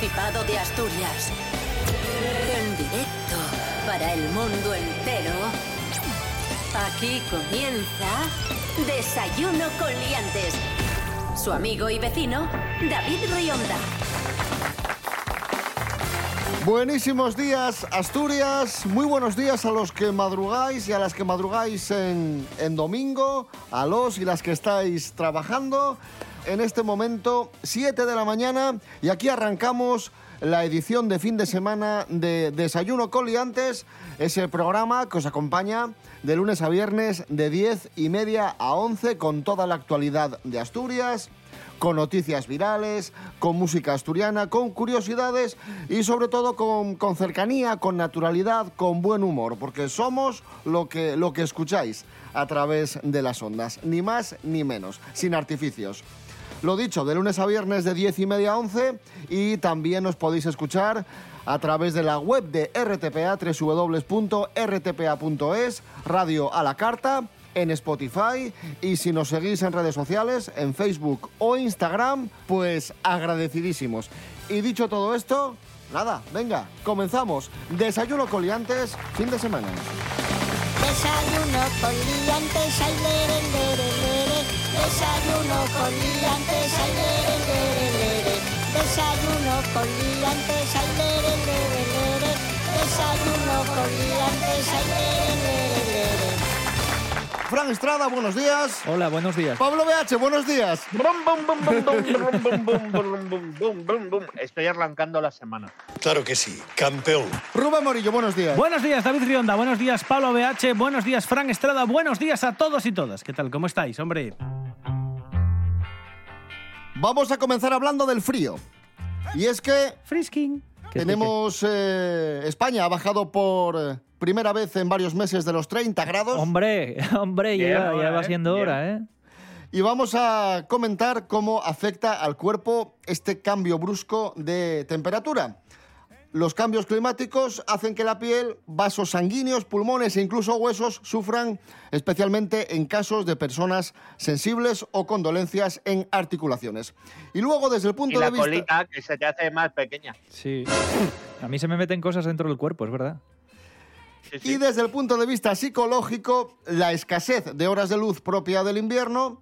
de Asturias. En directo para el mundo entero. Aquí comienza Desayuno con Liantes. Su amigo y vecino, David Rionda. Buenísimos días, Asturias. Muy buenos días a los que madrugáis y a las que madrugáis en, en domingo, a los y las que estáis trabajando. En este momento, 7 de la mañana, y aquí arrancamos la edición de fin de semana de Desayuno Coliantes, ese programa que os acompaña de lunes a viernes de 10 y media a 11 con toda la actualidad de Asturias, con noticias virales, con música asturiana, con curiosidades y sobre todo con, con, cercanía, con naturalidad, con buen humor, porque somos lo que, lo que escucháis a través de las ondas, ni más ni menos, sin artificios. Lo dicho, de lunes a viernes de 10 y media a 11 y también os podéis escuchar a través de la web de RTPA, www.rtpa.es, radio a la carta, en Spotify y si nos seguís en redes sociales, en Facebook o Instagram, pues agradecidísimos. Y dicho todo esto, nada, venga, comenzamos. Desayuno coliantes, fin de semana. Desayuno con liantes, ay, lere, lere, lere. Desayuno con liantes, lere, lere, lere. Desayuno con liantes, lere. Desayuno con liantes. Fran Estrada, buenos días. Hola, buenos días. Pablo BH, buenos días. Estoy arrancando la semana. Claro que sí, campeón. Rubén Morillo, buenos días. Buenos días, David Rionda. Buenos días, Pablo BH. Buenos días, Fran Estrada. Buenos días a todos y todas. ¿Qué tal? ¿Cómo estáis, hombre? Vamos a comenzar hablando del frío. Y es que Frisking. Tenemos... eh, España ha bajado por eh, primera vez en varios meses de los 30 grados. Hombre, hombre, Bien, ya, ya ahora, va ¿eh? siendo hora, ¿eh? Y vamos a comentar cómo afecta al cuerpo este cambio brusco de temperatura. Los cambios climáticos hacen que la piel, vasos sanguíneos, pulmones e incluso huesos sufran, especialmente en casos de personas sensibles o con dolencias en articulaciones. Y luego, desde el Y punto la de vista... colita que se te hace más pequeña. Sí. A mí se me meten cosas dentro del cuerpo, es verdad. Sí, sí. Y desde el punto de vista psicológico, la escasez de horas de luz propia del invierno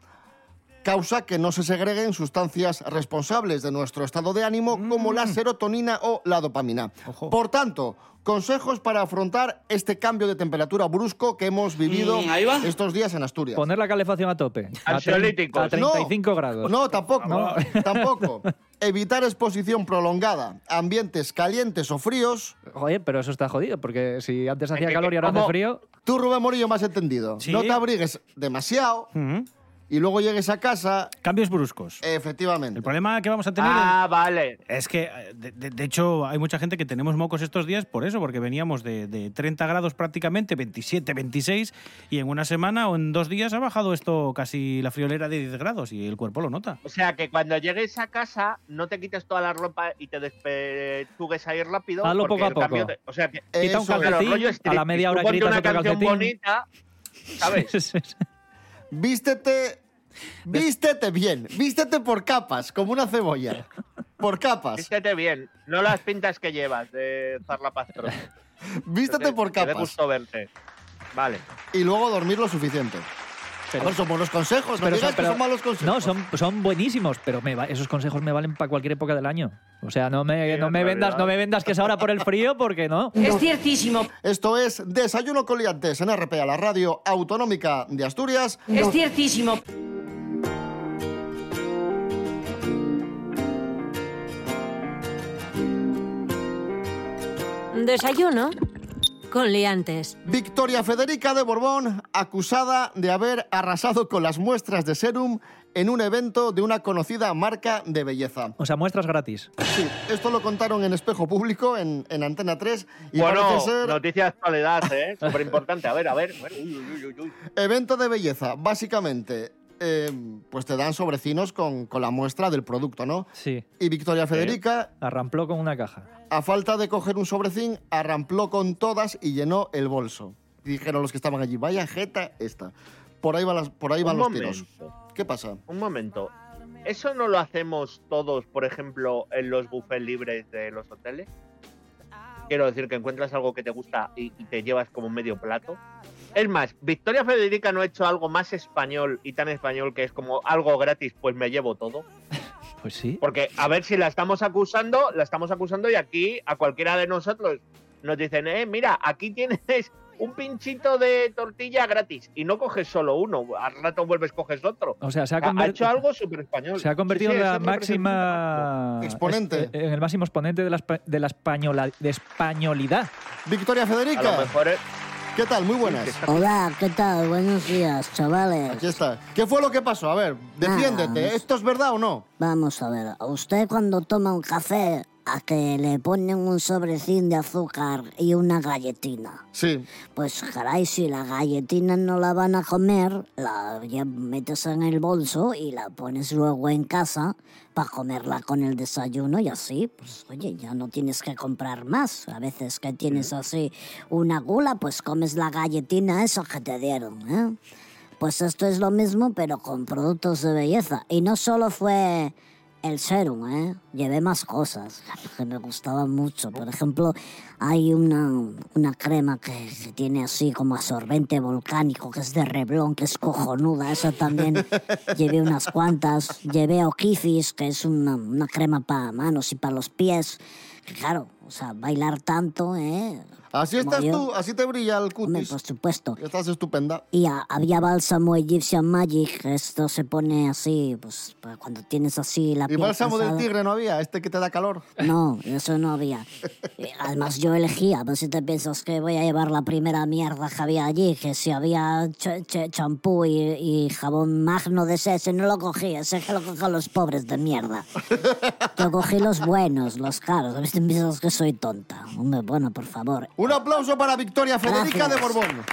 causa que no se segreguen sustancias responsables de nuestro estado de ánimo como la serotonina o la dopamina. Ojo. Por tanto, consejos para afrontar este cambio de temperatura brusco que hemos vivido estos días en Asturias. Poner la calefacción a tope. A, a 35 grados. No, tampoco. No. Tampoco. Evitar exposición prolongada a ambientes calientes o fríos. Oye, pero eso está jodido, porque si antes hacía calor y ahora hace frío... Tú, Rubén Morillo, has entendido. Sí. No te abrigues demasiado y luego llegues a casa. Cambios bruscos. Efectivamente. El problema que vamos a tener Ah, vale. es que, de, de- de hecho, hay mucha gente que tenemos mocos estos días por eso, porque veníamos de, de 30 grados prácticamente, 27, 26, y en una semana o en dos días ha bajado esto casi la friolera de 10 grados y el cuerpo lo nota. O sea que cuando llegues a casa no te quites toda la ropa y te despechugues ahí rápido. Hazlo poco a poco. de- o sea que Quita un es. claro, calcetín, rollo a la media hora gritas una otro canción calcetín. bonita, ¿sabes? Vístete. Vístete bien. Vístete por capas, como una cebolla. Por capas. Vístete bien, no las pintas que llevas de Zarlapastro. Vístete por capas. gusto verte. Vale. Y luego dormir lo suficiente. Pero- ver, son buenos consejos. No Pero digas son- que pero- son malos consejos. No, son, son buenísimos, pero me va- esos consejos me valen para cualquier época del año. O sea, no me, Sí, no me vendas, no me vendas que es ahora por el frío, porque no. Es ciertísimo, Esto es Desayuno Coliantes en RPA, la radio autonómica de Asturias. es ciertísimo. Desayuno con liantes. Victoria Federica de Borbón, acusada de haber arrasado con las muestras de serum en un evento de una conocida marca de belleza. O sea, muestras gratis. Sí, esto lo contaron en Espejo Público, en, en Antena 3, y bueno, ser noticia de actualidad, ¿eh? Súper importante. A ver, a ver. a ver. Uy, uy, uy, uy. evento de belleza. Básicamente, eh, pues te dan sobrecinos con, con la muestra del producto, ¿no? Sí. Y Victoria Federica, Arrampló con una caja. a falta de coger un sobrecín, arrampló con todas y llenó el bolso. Dijeron los que estaban allí, vaya jeta esta. Por ahí, van las, por ahí van los tiros. ¿Qué pasa? Un momento. ¿eso no lo hacemos todos, por ejemplo, en los buffets libres de los hoteles? Quiero decir que encuentras algo que te gusta y, y te llevas como medio plato. Es más, Victoria Federica no ha hecho algo más español y tan español que es como algo gratis, pues me llevo todo. Pues sí. Porque a ver si la estamos acusando, la estamos acusando y aquí a cualquiera de nosotros nos dicen, eh, mira, aquí tienes un pinchito de tortilla gratis y no coges solo uno, al rato vuelves coges otro. O sea, se ha, hecho algo súper español. se ha convertido Sí, sí, en la máxima Exponente. es- En el máximo exponente de la, espa- de la española, de españolidad. Victoria A lo Federica, mejor es- ¿qué tal? Muy buenas. Hola, ¿qué tal? Buenos días, chavales. Aquí está. ¿Qué fue lo que pasó? A ver, defiéndete. Ah, ¿Esto es verdad o no? Vamos a ver, usted cuando toma un café, a que le ponen un sobrecín de azúcar y una galletina. Sí. Pues caray, si la galletina no la van a comer, la ya metes en el bolso y la pones luego en casa para comerla con el desayuno y así, pues oye, ya no tienes que comprar más. A veces que tienes así una gula, pues comes la galletina esa que te dieron, ¿eh? Pues esto es lo mismo, pero con productos de belleza. Y no solo fue el serum, ¿eh? Llevé más cosas que me gustaban mucho. Por ejemplo, hay una, una crema que, que tiene así como absorbente volcánico, que es de Reblón, que es cojonuda. Esa también llevé unas cuantas. Llevé Okifis, que es una, una crema para manos y para los pies. Claro, o sea, bailar tanto, ¿eh? Así Como estás yo. tú, así te brilla el Hombre, cutis. por supuesto. Estás estupenda. Y a- había bálsamo Egyptian Magic, esto se pone así, pues para cuando tienes así la ¿Y piel bálsamo del cansada. tigre no había? ¿Este que te da calor? No, eso no había. Eh, Además yo elegía, pues si te piensas que voy a llevar la primera mierda que había allí, que si había ch- ch- champú y, y jabón magno de ese, ese no lo cogí, ese que lo cogen los pobres de mierda. Yo cogí los buenos, los caros, si te piensas que soy tonta. Hombre, bueno, por favor. Un aplauso para Victoria Federica de. Borbón.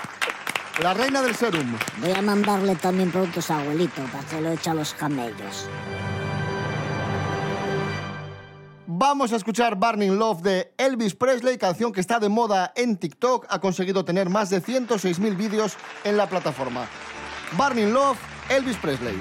La reina del serum. Voy a mandarle también productos a abuelito para que lo eche a los camellos. Vamos a escuchar Burning Love de Elvis Presley, canción que está de moda en TikTok. Ha conseguido tener más de 106.000 vídeos en la plataforma. Burning Love, Elvis Presley.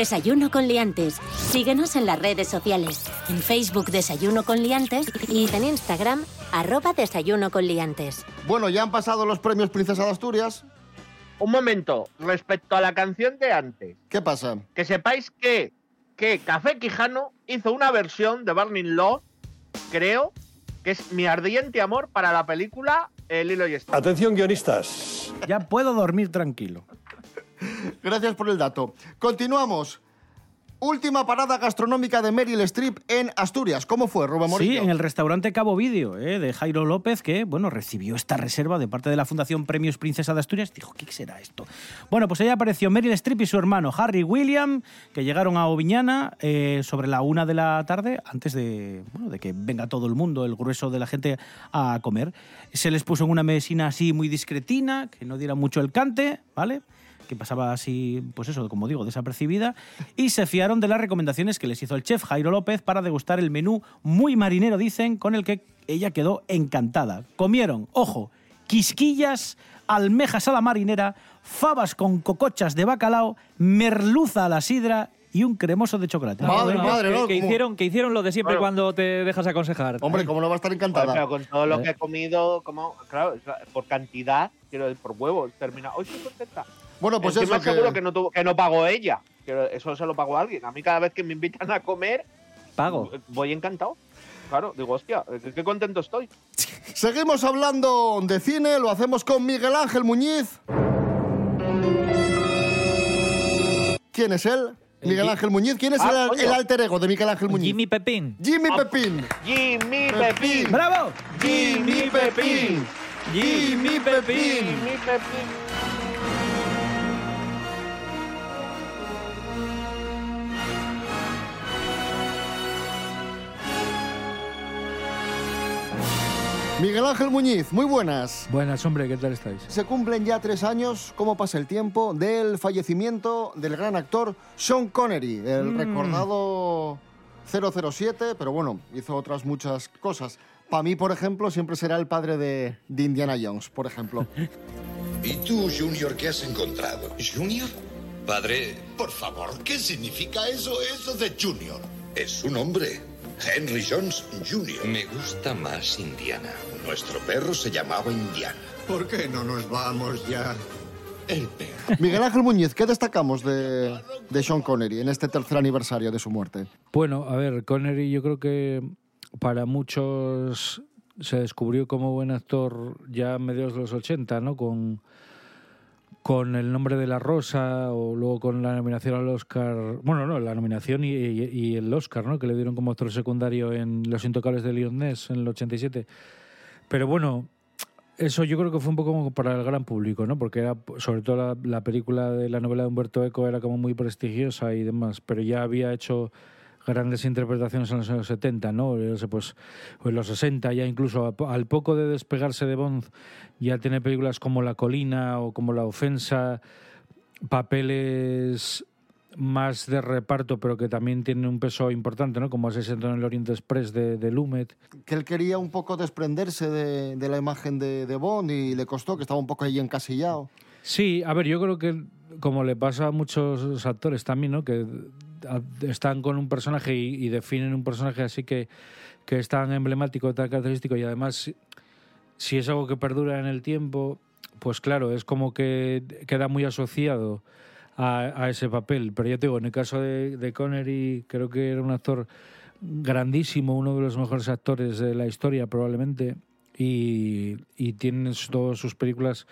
Desayuno con liantes. Síguenos en las redes sociales. En Facebook Desayuno con liantes y en Instagram arroba desayuno con liantes. Bueno, ya han pasado los premios Princesa de Asturias. Un momento, respecto a la canción de antes, ¿Qué pasa? que sepáis que, que Café Quijano hizo una versión de Burning Love, creo, que es mi ardiente amor para la película El Lilo y Stitch. Atención, guionistas. Ya puedo dormir tranquilo. Gracias por el dato. Continuamos. Última parada gastronómica de Meryl Streep en Asturias. ¿Cómo fue, Rubén Sí, Morillo? en el restaurante Cabo Vídeo eh, de Jairo López, que bueno, recibió esta reserva de parte de la Fundación Premios Princesa de Asturias. Dijo, ¿qué será esto? Bueno, pues ahí apareció Meryl Streep y su hermano Harry William, que llegaron a Oviñana eh, sobre la una de la tarde, antes de, bueno, de que venga todo el mundo, el grueso de la gente, a comer. Se les puso en una mesina así muy discretina, que no diera mucho el cante, ¿vale? Que pasaba así, pues eso, como digo, desapercibida, y se fiaron de las recomendaciones que les hizo el chef Jairo López para degustar el menú muy marinero, dicen, con el que ella quedó encantada. Comieron, ojo, quisquillas, almejas a la marinera, fabas con cocochas de bacalao, merluza a la sidra y un cremoso de chocolate. Madre, Bueno, madre, que, ¿no? que hicieron, que hicieron lo de siempre Bueno. cuando te dejas aconsejar. Hombre, ¿cómo no va a estar encantada? pero con todo lo que he comido, como, claro, por cantidad, quiero decir, por huevos, termina. Hoy estoy contenta. Bueno, pues Encima eso que... seguro que no, tuvo, que no pagó ella. Quiero- eso se lo pagó alguien. A mí cada vez que me invitan a comer, Pago. voy encantado. Claro, digo, hostia, qué, contento estoy. Seguimos hablando de cine, lo hacemos con Miguel Ángel Muñiz. ¿Quién es él? Miguel Ángel Muñiz. ¿Quién es Ah, el, alter ego de Miguel Ángel Muñiz? Jimmy Pepín. Jimmy Pepín. Jimmy Pepín. Pepín. ¡Bravo! Jimmy Pepín. Jimmy Pepín. Jimmy Pepín. Miguel Ángel Muñiz, muy buenas. Buenas, hombre, ¿qué tal estáis? Se cumplen ya tres años, ¿cómo pasa el tiempo?, del fallecimiento del gran actor Sean Connery, el recordado 007, pero bueno, hizo otras muchas cosas. Para mí, por ejemplo, siempre será el padre de, de Indiana Jones, por ejemplo. ¿Y tú, Junior, qué has encontrado? ¿Junior? Padre, por favor, ¿qué significa eso, eso de Junior? Es un hombre. Henry Jones Jr. Me gusta más Indiana. Nuestro perro se llamaba Indiana. ¿Por qué no nos vamos ya? El perro. Miguel Ángel Muñiz, ¿qué destacamos de, de Sean Connery en este tercer aniversario de su muerte? Bueno, a ver, Connery yo creo que para muchos se descubrió como buen actor ya a mediados de los 80, ¿no? Con, con El nombre de la rosa o luego con la nominación al Oscar, bueno, no, la nominación y, y- y el Oscar, ¿no? Que le dieron como actor secundario en Los Intocables de Leon Ness en el 87. Pero bueno, eso yo creo que fue un poco como para el gran público, ¿no? Porque era, sobre todo la, la película de la novela de Humberto Eco era como muy prestigiosa y demás, pero ya había hecho grandes interpretaciones en los años 70, ¿no? Pues, en los 60 ya incluso al poco de despegarse de Bond ya tiene películas como La colina o como La ofensa, papeles más de reparto, pero que también tienen un peso importante, ¿no? Como Asesino en el Oriente Express de, de Lumet. Que él quería un poco desprenderse de, de la imagen de, de Bond y le costó, que estaba un poco ahí encasillado. Sí, a ver, yo creo que como le pasa a muchos actores también, ¿no? Que están con un personaje y, y definen un personaje así que, que es tan emblemático, tan característico y además si es algo que perdura en el tiempo, pues claro, es como que queda muy asociado a, ese papel. Pero ya te digo, en el caso de, Connery, creo que era un actor grandísimo, uno de los mejores actores de la historia probablemente, y, y tiene todas sus películas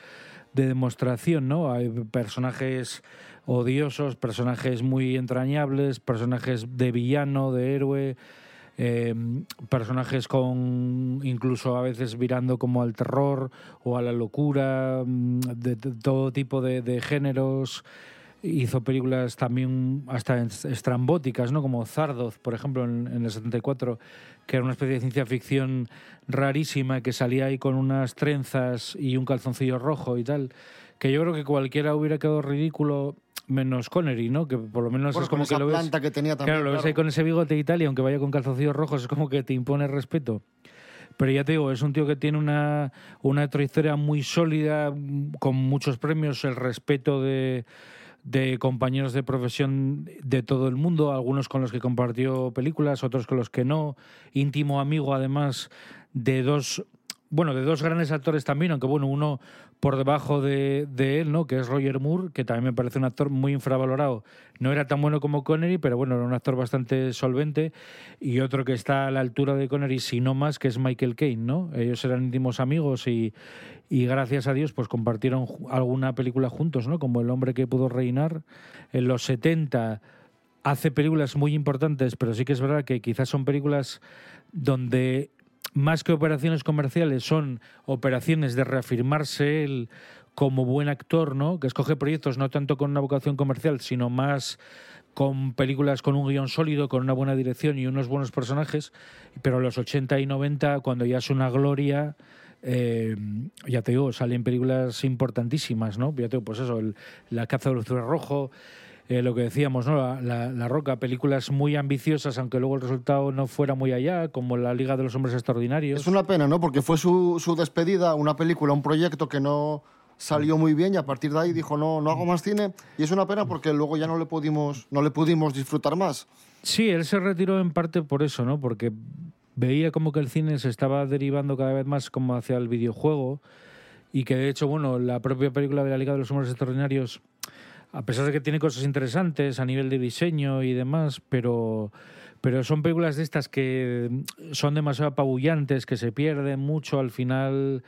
de demostración, ¿no? Hay personajes odiosos, personajes muy entrañables, personajes de villano, de héroe, eh, personajes con incluso a veces virando como al terror o a la locura, mm, de, de todo tipo de, de géneros. Hizo películas también hasta es- estrambóticas, ¿no? Como Zardoz, por ejemplo, en, en el 74, que era una especie de ciencia ficción rarísima que salía ahí con unas trenzas y un calzoncillo rojo y tal, que yo creo que cualquiera hubiera quedado ridículo menos Connery, ¿no? Que por lo menos Bueno, es como con que esa lo ves planta que tenía también. Claro, lo ves ahí con ese bigote y tal, y aunque vaya con calzoncillos rojos, es como que te impone respeto. Pero ya te digo, es un tío que tiene una, una trayectoria muy sólida, con muchos premios, el respeto de, de compañeros de profesión de todo el mundo, algunos con los que compartió películas, otros con los que no, íntimo amigo además de dos bueno, de dos grandes actores también, aunque bueno, uno por debajo de, él, ¿no? Que es Roger Moore, que también me parece un actor muy infravalorado. No era tan bueno como Connery, pero bueno, era un actor bastante solvente. Y otro que está a la altura de Connery, si no más, que es Michael Caine, ¿no? Ellos eran íntimos amigos y, y gracias a Dios, pues compartieron alguna película juntos, ¿no? Como El hombre que pudo reinar. En los 70 hace películas muy importantes, pero sí que es verdad que quizás son películas donde más que operaciones comerciales, son operaciones de reafirmarse él como buen actor, ¿no? Que escoge proyectos no tanto con una vocación comercial, sino más con películas con un guion sólido, con una buena dirección y unos buenos personajes. Pero los 80 y 90, cuando ya es una gloria, eh, ya te digo, salen películas importantísimas, ¿no? Ya te digo, pues eso, el, La caza del rojo, eh, lo que decíamos, ¿no? La, la, la, Roca, películas muy ambiciosas, aunque luego el resultado no fuera muy allá, como La Liga de los Hombres Extraordinarios. Es una pena, ¿no? Porque fue su, su despedida, una película, un proyecto que no salió muy bien y a partir de ahí dijo no, no hago más cine y es una pena porque luego ya no le pudimos, no le pudimos disfrutar más. Sí, él se retiró en parte por eso, ¿no? Porque veía como que el cine se estaba derivando cada vez más como hacia el videojuego y que de hecho, bueno, la propia película de la Liga de los Hombres Extraordinarios a pesar de que tiene cosas interesantes a nivel de diseño y demás, pero, pero son películas de estas que son demasiado apabullantes, que se pierden mucho, al final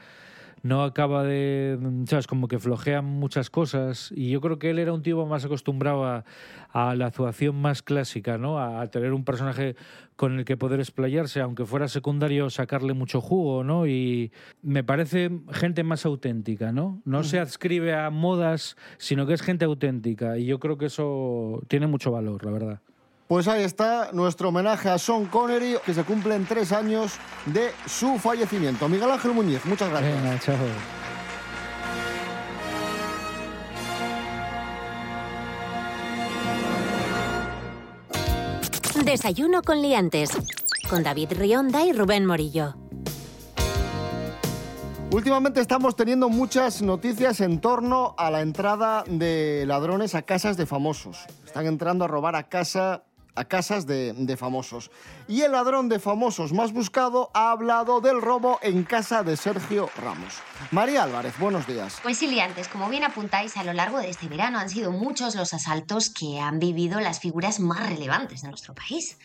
no acaba de, sabes, como que flojean muchas cosas y yo creo que él era un tipo más acostumbrado a, a la actuación más clásica, ¿no? A, a, tener un personaje con el que poder explayarse, aunque fuera secundario, sacarle mucho jugo, ¿no? Y me parece gente más auténtica, ¿no? No se adscribe a modas, sino que es gente auténtica y yo creo que eso tiene mucho valor, la verdad. Pues ahí está nuestro homenaje a Sean Connery, que se cumplen tres años de su fallecimiento. Miguel Ángel Muñiz, muchas gracias. Venga, chao. Desayuno con liantes, con David Rionda y Rubén Morillo. Últimamente estamos teniendo muchas noticias en torno a la entrada de ladrones a casas de famosos. Están entrando a robar a casa a casas de, famosos. Y el ladrón de famosos más buscado ha hablado del robo en casa de Sergio Ramos. María Álvarez, buenos días. Pues sí, liantes, como bien apuntáis, a lo largo de este verano han sido muchos los asaltos que han vivido las figuras más relevantes de nuestro país.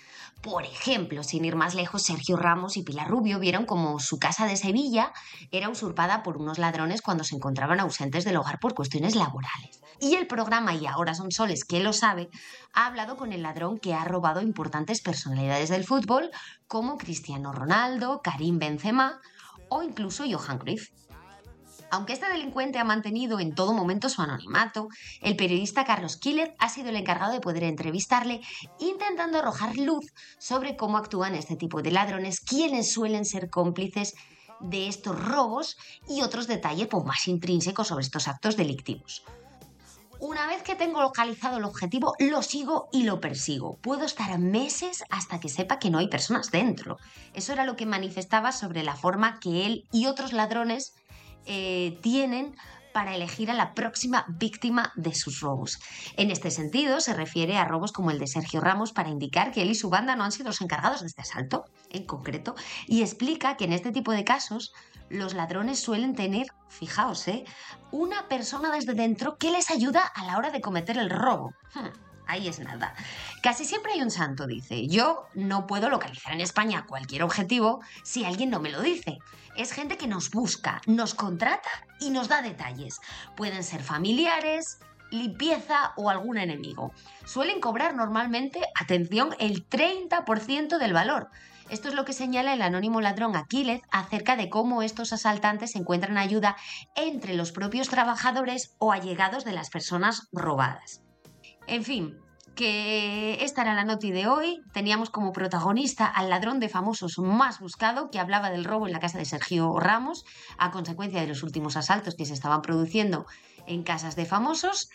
Por ejemplo, sin ir más lejos, Sergio Ramos y Pilar Rubio vieron como su casa de Sevilla era usurpada por unos ladrones cuando se encontraban ausentes del hogar por cuestiones laborales. Y el programa Y ahora son soles, que lo sabe, ha hablado con el ladrón que ha robado importantes personalidades del fútbol como Cristiano Ronaldo, Karim Benzema o incluso Johan Cruyff. Aunque este delincuente ha mantenido en todo momento su anonimato, el periodista Carlos Quílez ha sido el encargado de poder entrevistarle, intentando arrojar luz sobre cómo actúan este tipo de ladrones, quienes suelen ser cómplices de estos robos y otros detalles pues, más intrínsecos sobre estos actos delictivos. Una vez que tengo localizado el objetivo, lo sigo y lo persigo. Puedo estar meses hasta que sepa que no hay personas dentro. Eso era lo que manifestaba sobre la forma que él y otros ladrones eh, tienen para elegir a la próxima víctima de sus robos. En este sentido, se refiere a robos como el de Sergio Ramos para indicar que él y su banda no han sido los encargados de este asalto, en concreto, y explica que en este tipo de casos los ladrones suelen tener, fijaos, ¿eh? una persona desde dentro que les ayuda a la hora de cometer el robo. Hmm. Ahí es nada. Casi siempre hay un santo, dice. Yo no puedo localizar en España cualquier objetivo si alguien no me lo dice. Es gente que nos busca, nos contrata y nos da detalles. Pueden ser familiares, limpieza o algún enemigo. Suelen cobrar normalmente, atención, el 30% del valor. Esto es lo que señala el anónimo ladrón Aquiles acerca de cómo estos asaltantes encuentran ayuda entre los propios trabajadores o allegados de las personas robadas. En fin, que esta era la noti de hoy. Teníamos como protagonista al ladrón de famosos más buscado que hablaba del robo en la casa de Sergio Ramos a consecuencia de los últimos asaltos que se estaban produciendo en casas de famosos.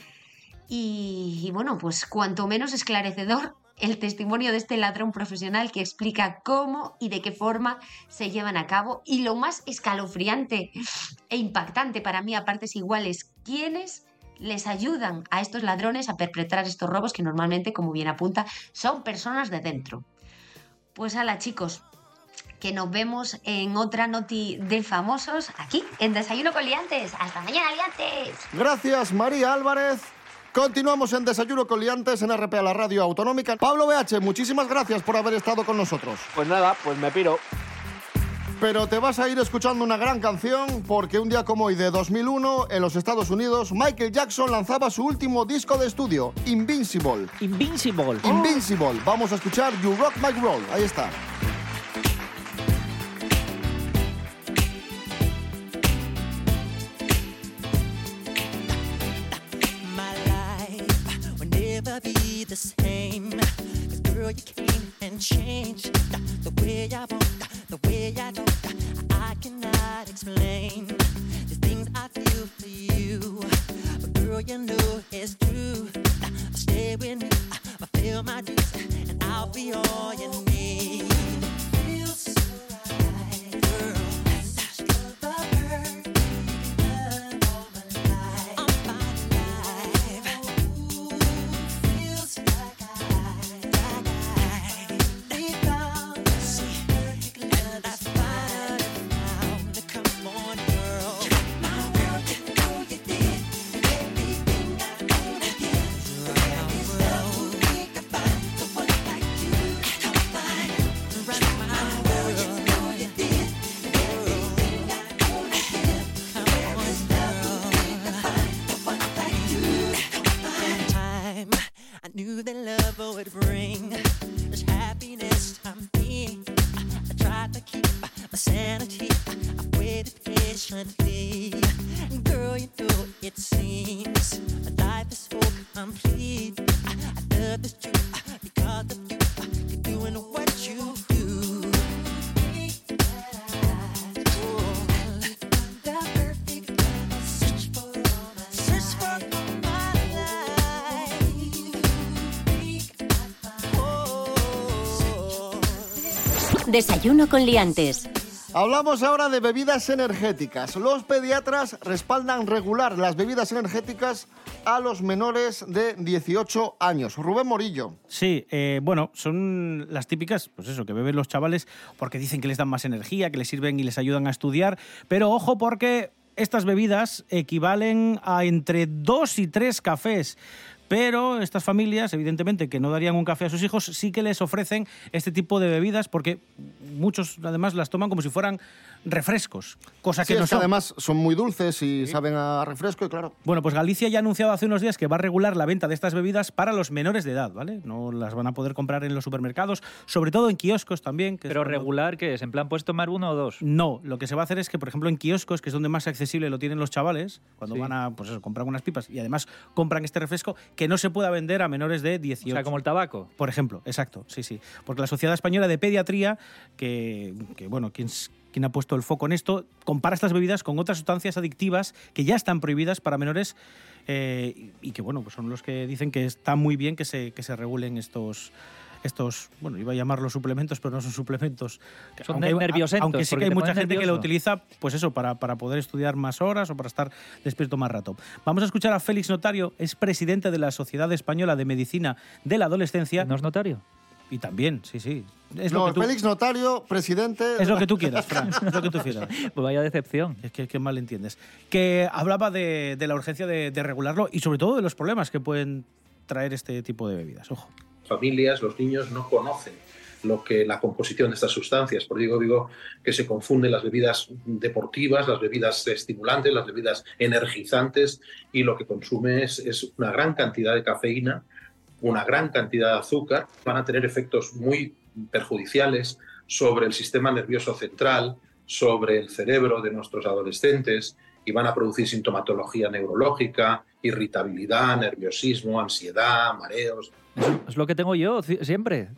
Y, y bueno, pues cuanto menos esclarecedor el testimonio de este ladrón profesional que explica cómo y de qué forma se llevan a cabo y lo más escalofriante e impactante para mí a partes iguales, quiénes les ayudan a estos ladrones a perpetrar estos robos que normalmente, como bien apunta, son personas de dentro. Pues ala chicos, que nos vemos en otra noti de famosos aquí en Desayuno con Liantes. Hasta mañana, Liantes. Gracias, María Álvarez. Continuamos en Desayuno con Liantes en RPA, la radio autonómica. Pablo BH, muchísimas gracias por haber estado con nosotros. Pues nada, pues me piro. Pero te vas a ir escuchando una gran canción porque un día como hoy de 2001 en los Estados Unidos Michael Jackson lanzaba su último disco de estudio, Invincible. Invincible. Invincible. Vamos a escuchar You Rock My World. Ahí está. be the same. 'Cause girl, you came and changed the way I walk, Desayuno con liantes. Hablamos ahora de bebidas energéticas. Los pediatras respaldan regular las bebidas energéticas a los menores de 18 años. Rubén Morillo. Sí, eh, bueno, son las típicas, pues eso, que beben los chavales porque dicen que les dan más energía, que les sirven y les ayudan a estudiar. Pero ojo porque estas bebidas equivalen a entre dos y tres cafés. Pero estas familias, evidentemente, que no darían un café a sus hijos, sí que les ofrecen este tipo de bebidas porque muchos además las toman como si fueran refrescos, cosa Sí, que no es que además son muy dulces y saben a refresco y claro. Bueno, pues Galicia ya ha anunciado hace unos días que va a regular la venta de estas bebidas para los menores de edad, ¿vale? No las van a poder comprar en los supermercados, sobre todo en kioscos también. que Pero regular, ¿qué es? ¿En plan puedes tomar uno o dos? No, lo que se va a hacer es que, por ejemplo, en kioscos, que es donde más accesible lo tienen los chavales, cuando Sí. van a pues eso, comprar unas pipas y además compran este refresco, que no se pueda vender a menores de 18. O sea, como el tabaco. Por ejemplo, exacto, sí, sí. Porque la Sociedad Española de Pediatría, que, que, bueno, quien, quien ha puesto el foco en esto, compara estas bebidas con otras sustancias adictivas que ya están prohibidas para menores eh, y que, bueno, pues son los que dicen que está muy bien que se, que se regulen estos estos, bueno, iba a llamarlos suplementos, pero no son suplementos. Son Aunque nerviosentos, Aunque sí que hay mucha gente que lo utiliza, pues eso, para, para poder estudiar más horas o para estar despierto más rato. Vamos a escuchar a Félix Notario, es presidente de la Sociedad Española de Medicina de la Adolescencia. ¿No es notario? Y también, sí, sí. Es no, lo que tú, Félix Notario, presidente... es lo que tú quieras, Fran, es lo que tú quieras. Pues vaya decepción. Es que, que mal entiendes. Que hablaba de, de la urgencia de, de regularlo y sobre todo de los problemas que pueden traer este tipo de bebidas. Ojo. familias, los niños no conocen lo que la composición de estas sustancias. Por ello digo que se confunden las bebidas deportivas, las bebidas estimulantes, las bebidas energizantes y lo que consume es, es una gran cantidad de cafeína, una gran cantidad de azúcar. Van a tener efectos muy perjudiciales sobre el sistema nervioso central, sobre el cerebro de nuestros adolescentes y van a producir sintomatología neurológica, irritabilidad, nerviosismo, ansiedad, mareos. Es lo que tengo yo siempre.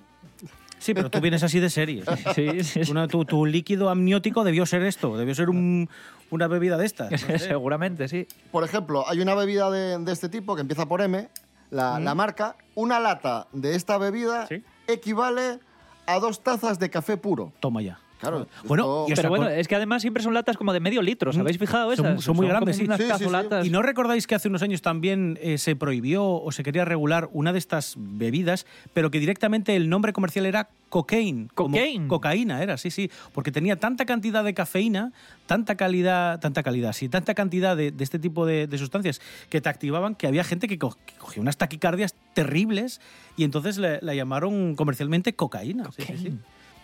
Sí, pero tú vienes así de serie. Sí, sí, sí. Una- tu, tu líquido amniótico debió ser esto, debió ser un- una bebida de estas. no sé. Seguramente, sí. Por ejemplo, hay una bebida de, de este tipo que empieza por M, la, Mm. la marca. Una lata de esta bebida equivale a dos tazas de café puro. Toma ya. Claro. Bueno, Pero bueno, es que además siempre son latas como de medio litro, ¿os habéis fijado esas? Son, son muy grandes, sí. ¿Y no recordáis que hace unos años también eh, se prohibió o se quería regular una de estas bebidas, pero que directamente el nombre comercial era cocaine? cocaína era, sí, sí. Porque tenía tanta cantidad de cafeína, tanta calidad, tanta calidad, sí, tanta cantidad de, de este tipo de, de sustancias que te activaban que había gente que, co- que cogía unas taquicardias terribles y entonces le- la llamaron comercialmente cocaína. sí, sí, sí.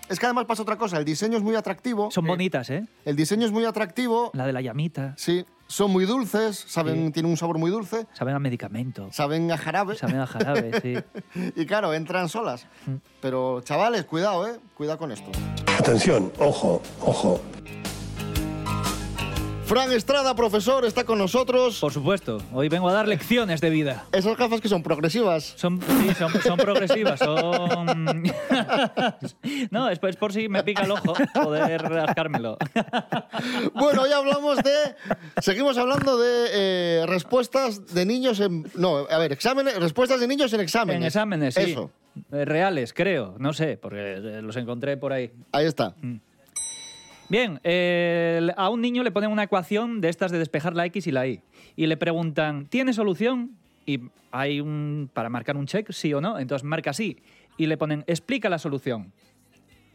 Es que además pasa otra cosa, el diseño es muy atractivo. Son bonitas, ¿eh? El diseño es muy atractivo. La de la llamita. Sí, son muy dulces, saben, Sí. tienen un sabor muy dulce, Saben a medicamento. saben a jarabe. Saben a jarabe, sí. y claro, entran solas. Mm. Pero chavales, cuidado, ¿eh? Cuidado con esto. Atención, ojo, ojo. Fran Estrada, profesor, está con nosotros. Por supuesto, hoy vengo a dar lecciones de vida. Esas gafas que son progresivas. Son, sí, son, son progresivas, son... no, es, es por si me pica el ojo poder rascármelo. Bueno, hoy hablamos de. Seguimos hablando de eh, respuestas de niños en. No, a ver, exámenes, respuestas de niños en exámenes. En exámenes, sí. Eso, Eh, Reales, creo. No sé, porque los encontré por ahí. ahí está. Bien, eh, a un niño le ponen una ecuación de estas de despejar la X y la Y. Y le preguntan, ¿tiene solución? Y hay un. para marcar un check, sí o no. Entonces marca sí. Y le ponen, explica la solución.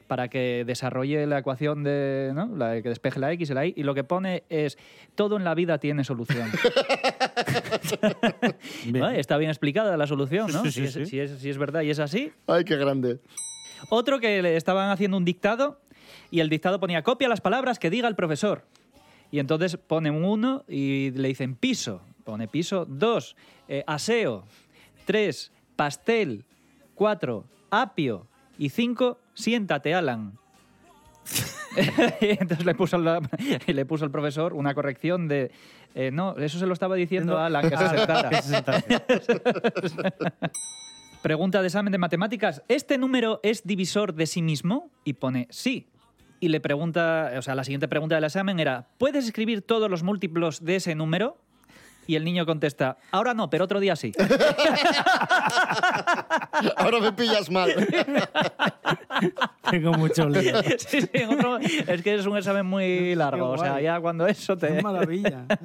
Para que desarrolle la ecuación de. ¿no? La que despeje la X y la Y. Y lo que pone es, todo en la vida tiene solución. ¿No? Está bien explicada la solución, ¿no? Sí, sí, si, es, sí. si es- si es verdad y es así. Ay, qué grande. Otro que le estaban haciendo un dictado y el dictado ponía copia las palabras que diga el profesor. Y entonces pone un uno y le dicen piso. Pone piso. Dos, eh, aseo. Tres, pastel. Cuatro, apio. Y cinco, siéntate, Alan. y entonces le puso, la- le puso el profesor una corrección de... eh, no, eso se lo estaba diciendo a Alan, que se sentara. Que se sentara. Pregunta de examen de matemáticas. ¿Este número es divisor de sí mismo? Y pone sí. Y le pregunta, o sea, la siguiente pregunta del examen era, ¿puedes escribir todos los múltiplos de ese número? Y el niño contesta, ahora no, pero otro día sí. Ahora me pillas mal. Tengo mucho lío. Sí, sí, en otro- es que es un examen muy largo. O sea, ya cuando eso te... Qué maravilla.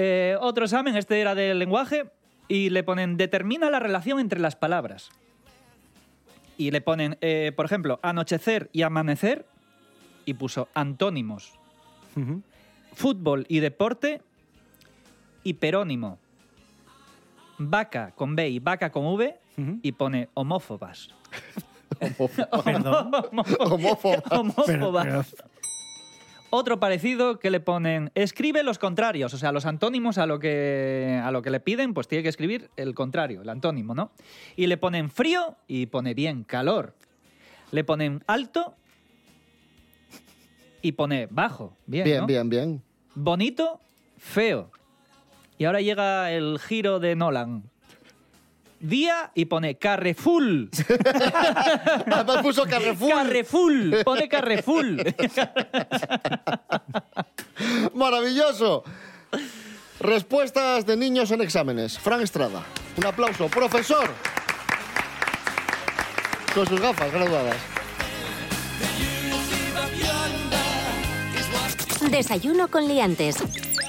Eh, otro examen, este era del lenguaje, y le ponen, determina la relación entre las palabras. Y le ponen, eh, por ejemplo, anochecer y amanecer, y puso antónimos. Fútbol y deporte, y perónimo. Vaca con B y vaca con V, y pone homófobas. Perdón. Homófoba. Homófobas. Pero- Otro parecido que le ponen, escribe los contrarios, o sea, los antónimos a lo que, a lo que le piden, pues tiene que escribir el contrario, el antónimo, ¿no? Y le ponen frío y pone bien, calor. Le ponen alto y pone bajo, bien, Bien, ¿no? bien, bien. Bonito, feo. Y ahora llega el giro de Nolan. Día y pone Carrefour. Además puso Carrefour. Carrefour. Pone Carrefour. Maravilloso. Respuestas de niños en exámenes. Fran Estrada. Un aplauso. Profesor. Con sus gafas graduadas. Desayuno con liantes.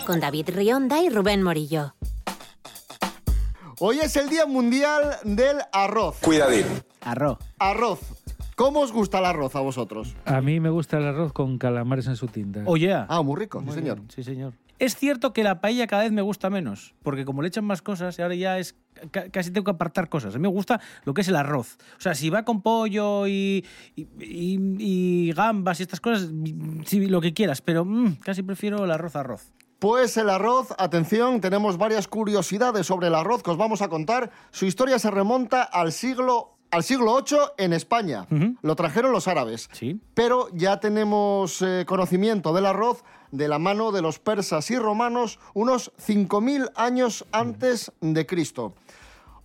Con David Rionda y Rubén Morillo. Hoy es el Día Mundial del Arroz. Cuidadín. Arroz. Arroz. ¿Cómo os gusta el arroz a vosotros? A mí me gusta el arroz con calamares en su tinta. Oye. Ah, muy rico, sí, Muy señor. bien, Sí, señor. Es cierto que la paella cada vez me gusta menos, porque como le echan más cosas, ahora ya es ca- casi tengo que apartar cosas. A mí me gusta lo que es el arroz. O sea, si va con pollo y, y- y- y gambas y estas cosas, sí, lo que quieras, pero mm, casi prefiero el arroz arroz. Pues el arroz, atención, tenemos varias curiosidades sobre el arroz que os vamos a contar. Su historia se remonta al siglo, al siglo VIII en España. Lo trajeron los árabes. Sí. Pero ya tenemos eh, conocimiento del arroz de la mano de los persas y romanos unos 5.000 años antes de Cristo.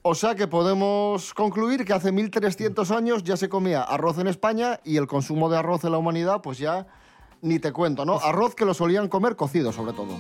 O sea que podemos concluir que hace 1.300 años ya se comía arroz en España y el consumo de arroz en la humanidad pues ya ni te cuento, ¿no? Arroz que lo solían comer cocido sobre todo.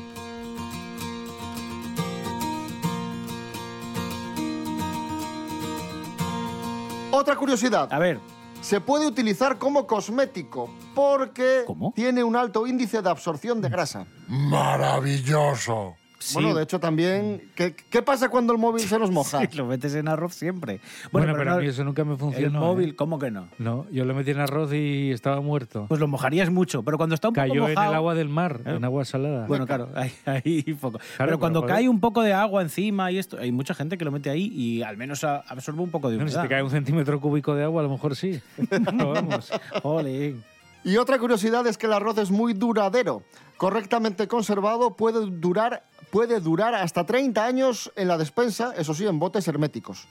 Otra curiosidad. A ver, se puede utilizar como cosmético porque tiene un alto índice de absorción de grasa. Maravilloso. Bueno, de hecho también, ¿qué, qué pasa cuando el móvil se nos moja? Sí, lo metes en arroz siempre. Bueno, pero, a mí eso nunca me funcionó. El móvil, ¿eh? ¿cómo que no? No, yo lo metí en arroz y estaba muerto. Pues lo mojarías mucho, pero cuando está un Cayó poco en mojado... el agua del mar, ¿Eh? en agua salada. Bueno, claro, ahí, ahí poco. Claro, pero cuando pero, cae un poco de agua encima y esto, hay mucha gente que lo mete ahí y al menos absorbe un poco de Bueno, humedad. si te cae un centímetro cúbico de agua, a lo mejor sí. No, vamos. Jolín. Y otra curiosidad es que el arroz es muy duradero. Correctamente conservado puede durar, puede durar hasta 30 años en la despensa, eso sí, en botes herméticos.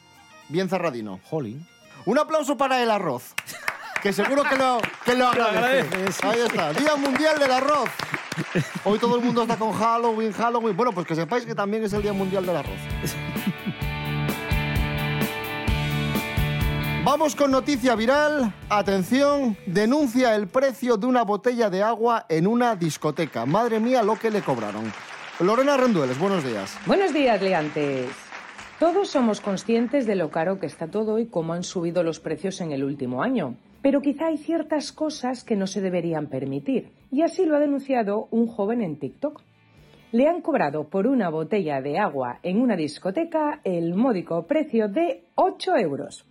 Bien cerradino. Jolín. Un aplauso para el arroz. Que seguro que lo, que lo agradece, Ahí está. Día Mundial del Arroz. Hoy todo el mundo está con Halloween, Halloween. Bueno, pues que sepáis que también es el Día Mundial del Arroz. Vamos con noticia viral. Atención, denuncia el precio de una botella de agua en una discoteca. Madre mía, lo que le cobraron. Lorena Rendueles, buenos días. Buenos días, liantes. Todos somos conscientes de lo caro que está todo y cómo han subido los precios en el último año. Pero quizá hay ciertas cosas que no se deberían permitir. Y así lo ha denunciado un joven en TikTok. Le han cobrado por una botella de agua en una discoteca el módico precio de 8 euros.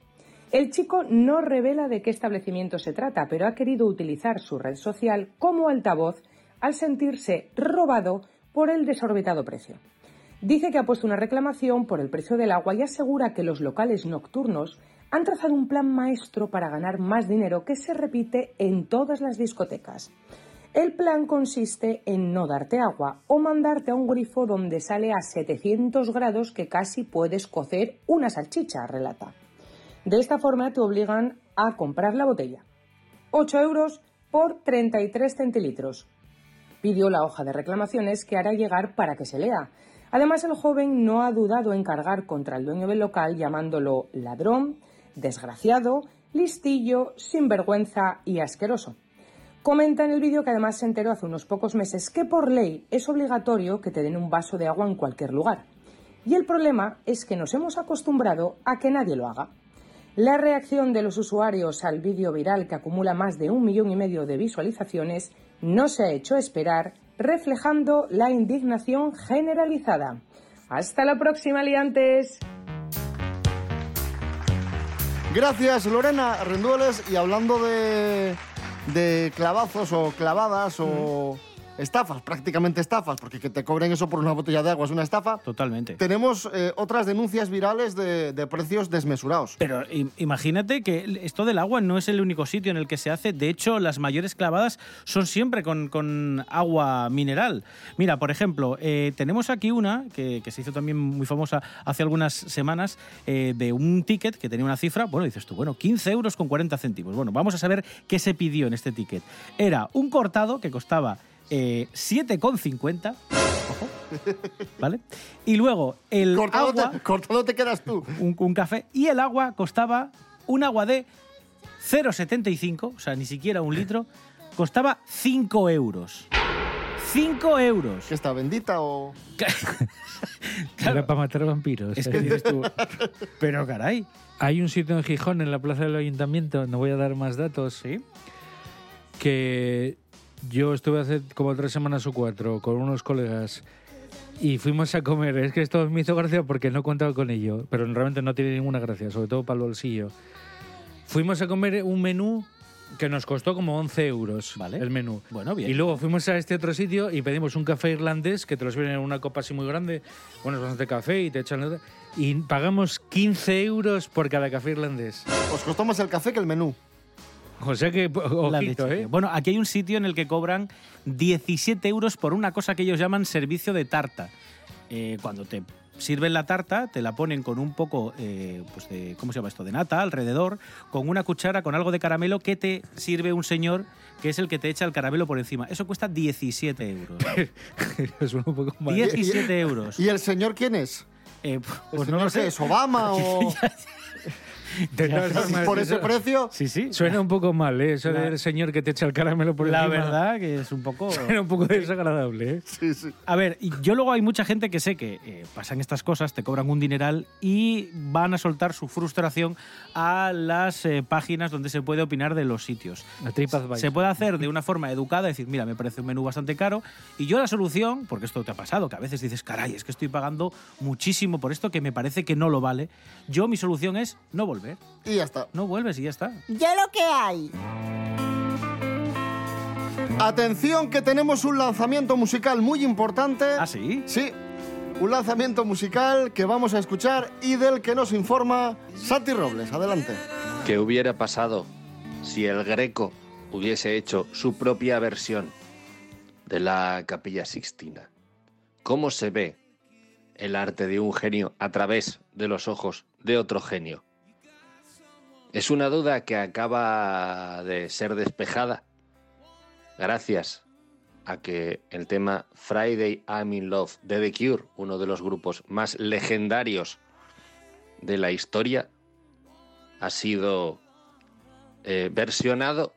El chico no revela de qué establecimiento se trata, pero ha querido utilizar su red social como altavoz al sentirse robado por el desorbitado precio. Dice que ha puesto una reclamación por el precio del agua y asegura que los locales nocturnos han trazado un plan maestro para ganar más dinero que se repite en todas las discotecas. El plan consiste en no darte agua o mandarte a un grifo donde sale a 700 grados que casi puedes cocer una salchicha, relata. De esta forma te obligan a comprar la botella. 8 euros por 33 centilitros. Pidió la hoja de reclamaciones que hará llegar para que se lea. Además, el joven no ha dudado en cargar contra el dueño del local llamándolo ladrón, desgraciado, listillo, sinvergüenza y asqueroso. Comenta en el vídeo que además se enteró hace unos pocos meses que por ley es obligatorio que te den un vaso de agua en cualquier lugar. Y el problema es que nos hemos acostumbrado a que nadie lo haga. La reacción de los usuarios al vídeo viral que acumula más de un millón y medio de visualizaciones no se ha hecho esperar, reflejando la indignación generalizada. Hasta la próxima, liantes. Gracias, Lorena Rendueles. Y hablando de, de clavazos o clavadas o estafas, prácticamente estafas, porque que te cobren eso por una botella de agua es una estafa. Totalmente. Tenemos eh, otras denuncias virales de, de precios desmesurados. Pero im- imagínate que esto del agua no es el único sitio en el que se hace. De hecho, las mayores clavadas son siempre con, con agua mineral. Mira, por ejemplo, eh, tenemos aquí una que, que se hizo también muy famosa hace algunas semanas eh, de un ticket que tenía una cifra, bueno, dices tú, bueno, 15 euros con 40 céntimos. Bueno, vamos a saber qué se pidió en este ticket. Era un cortado que costaba eh, 7,50. Ojo. ¿Vale? Y luego el Cortado te- agua... cortado te quedas tú. Un, un café. Y el agua costaba, un agua de 0,75, o sea, ni siquiera un litro, costaba 5 euros. 5 euros. ¿Que está bendita o...? Era para matar vampiros. Es que dices tú, pero caray. Hay un sitio en Gijón, en la plaza del ayuntamiento, no voy a dar más datos, ¿Sí? que yo estuve hace como tres semanas o cuatro con unos colegas y fuimos a comer. Es que esto me hizo gracia porque no contaba con ello, pero realmente no tiene ninguna gracia, sobre todo para el bolsillo. Fuimos a comer un menú que nos costó como 11 euros Vale. el menú. Bueno, bien. Y luego fuimos a este otro sitio y pedimos un café irlandés que te lo sirven en una copa así muy grande. Bueno, es bastante café y te echan... Y pagamos 15 euros por cada café irlandés. Os costó más el café que el menú. O sea que, ojito. ¿eh? Bueno, aquí hay un sitio en el que cobran 17 euros por una cosa que ellos llaman servicio de tarta. Eh, cuando te sirven la tarta, te la ponen con un poco, eh, pues de, ¿cómo se llama esto? De nata alrededor, con una cuchara, con algo de caramelo que te sirve un señor que es el que te echa el caramelo por encima. Eso cuesta 17 euros. Es un poco mal. 17 euros. ¿Y el señor quién es? Eh, ¿El pues no señor lo sé. es? ¿Obama o...? De Ya, todas formas, por ese eso- precio. Sí, sí. Suena un poco mal, ¿eh? Eso La- del señor que te echa el caramelo por La encima. verdad que es un poco... Suena un poco desagradable, ¿eh? Sí, sí. A ver, yo luego hay mucha gente que sé que eh, pasan estas cosas, te cobran un dineral y van a soltar su frustración a las eh, páginas donde se puede opinar de los sitios. A TripAdvisor. Se puede hacer de una forma educada, decir, mira, me parece un menú bastante caro. Y yo la solución, porque esto te ha pasado, que a veces dices, caray, es que estoy pagando muchísimo por esto que me parece que no lo vale. Yo mi solución es no volver. Y ya está. No vuelves y ya está. Ya lo que hay. Atención que tenemos un lanzamiento musical muy importante. ¿Ah, sí? Sí. Un lanzamiento musical que vamos a escuchar y del que nos informa Santi Robles. Adelante. ¿Qué hubiera pasado si el Greco hubiese hecho su propia versión de la Capilla Sixtina? ¿Cómo se ve el arte de un genio a través de los ojos de otro genio? Es una duda que acaba de ser despejada gracias a que el tema Friday I'm in Love de The Cure, uno de los grupos más legendarios de la historia, ha sido eh, versionado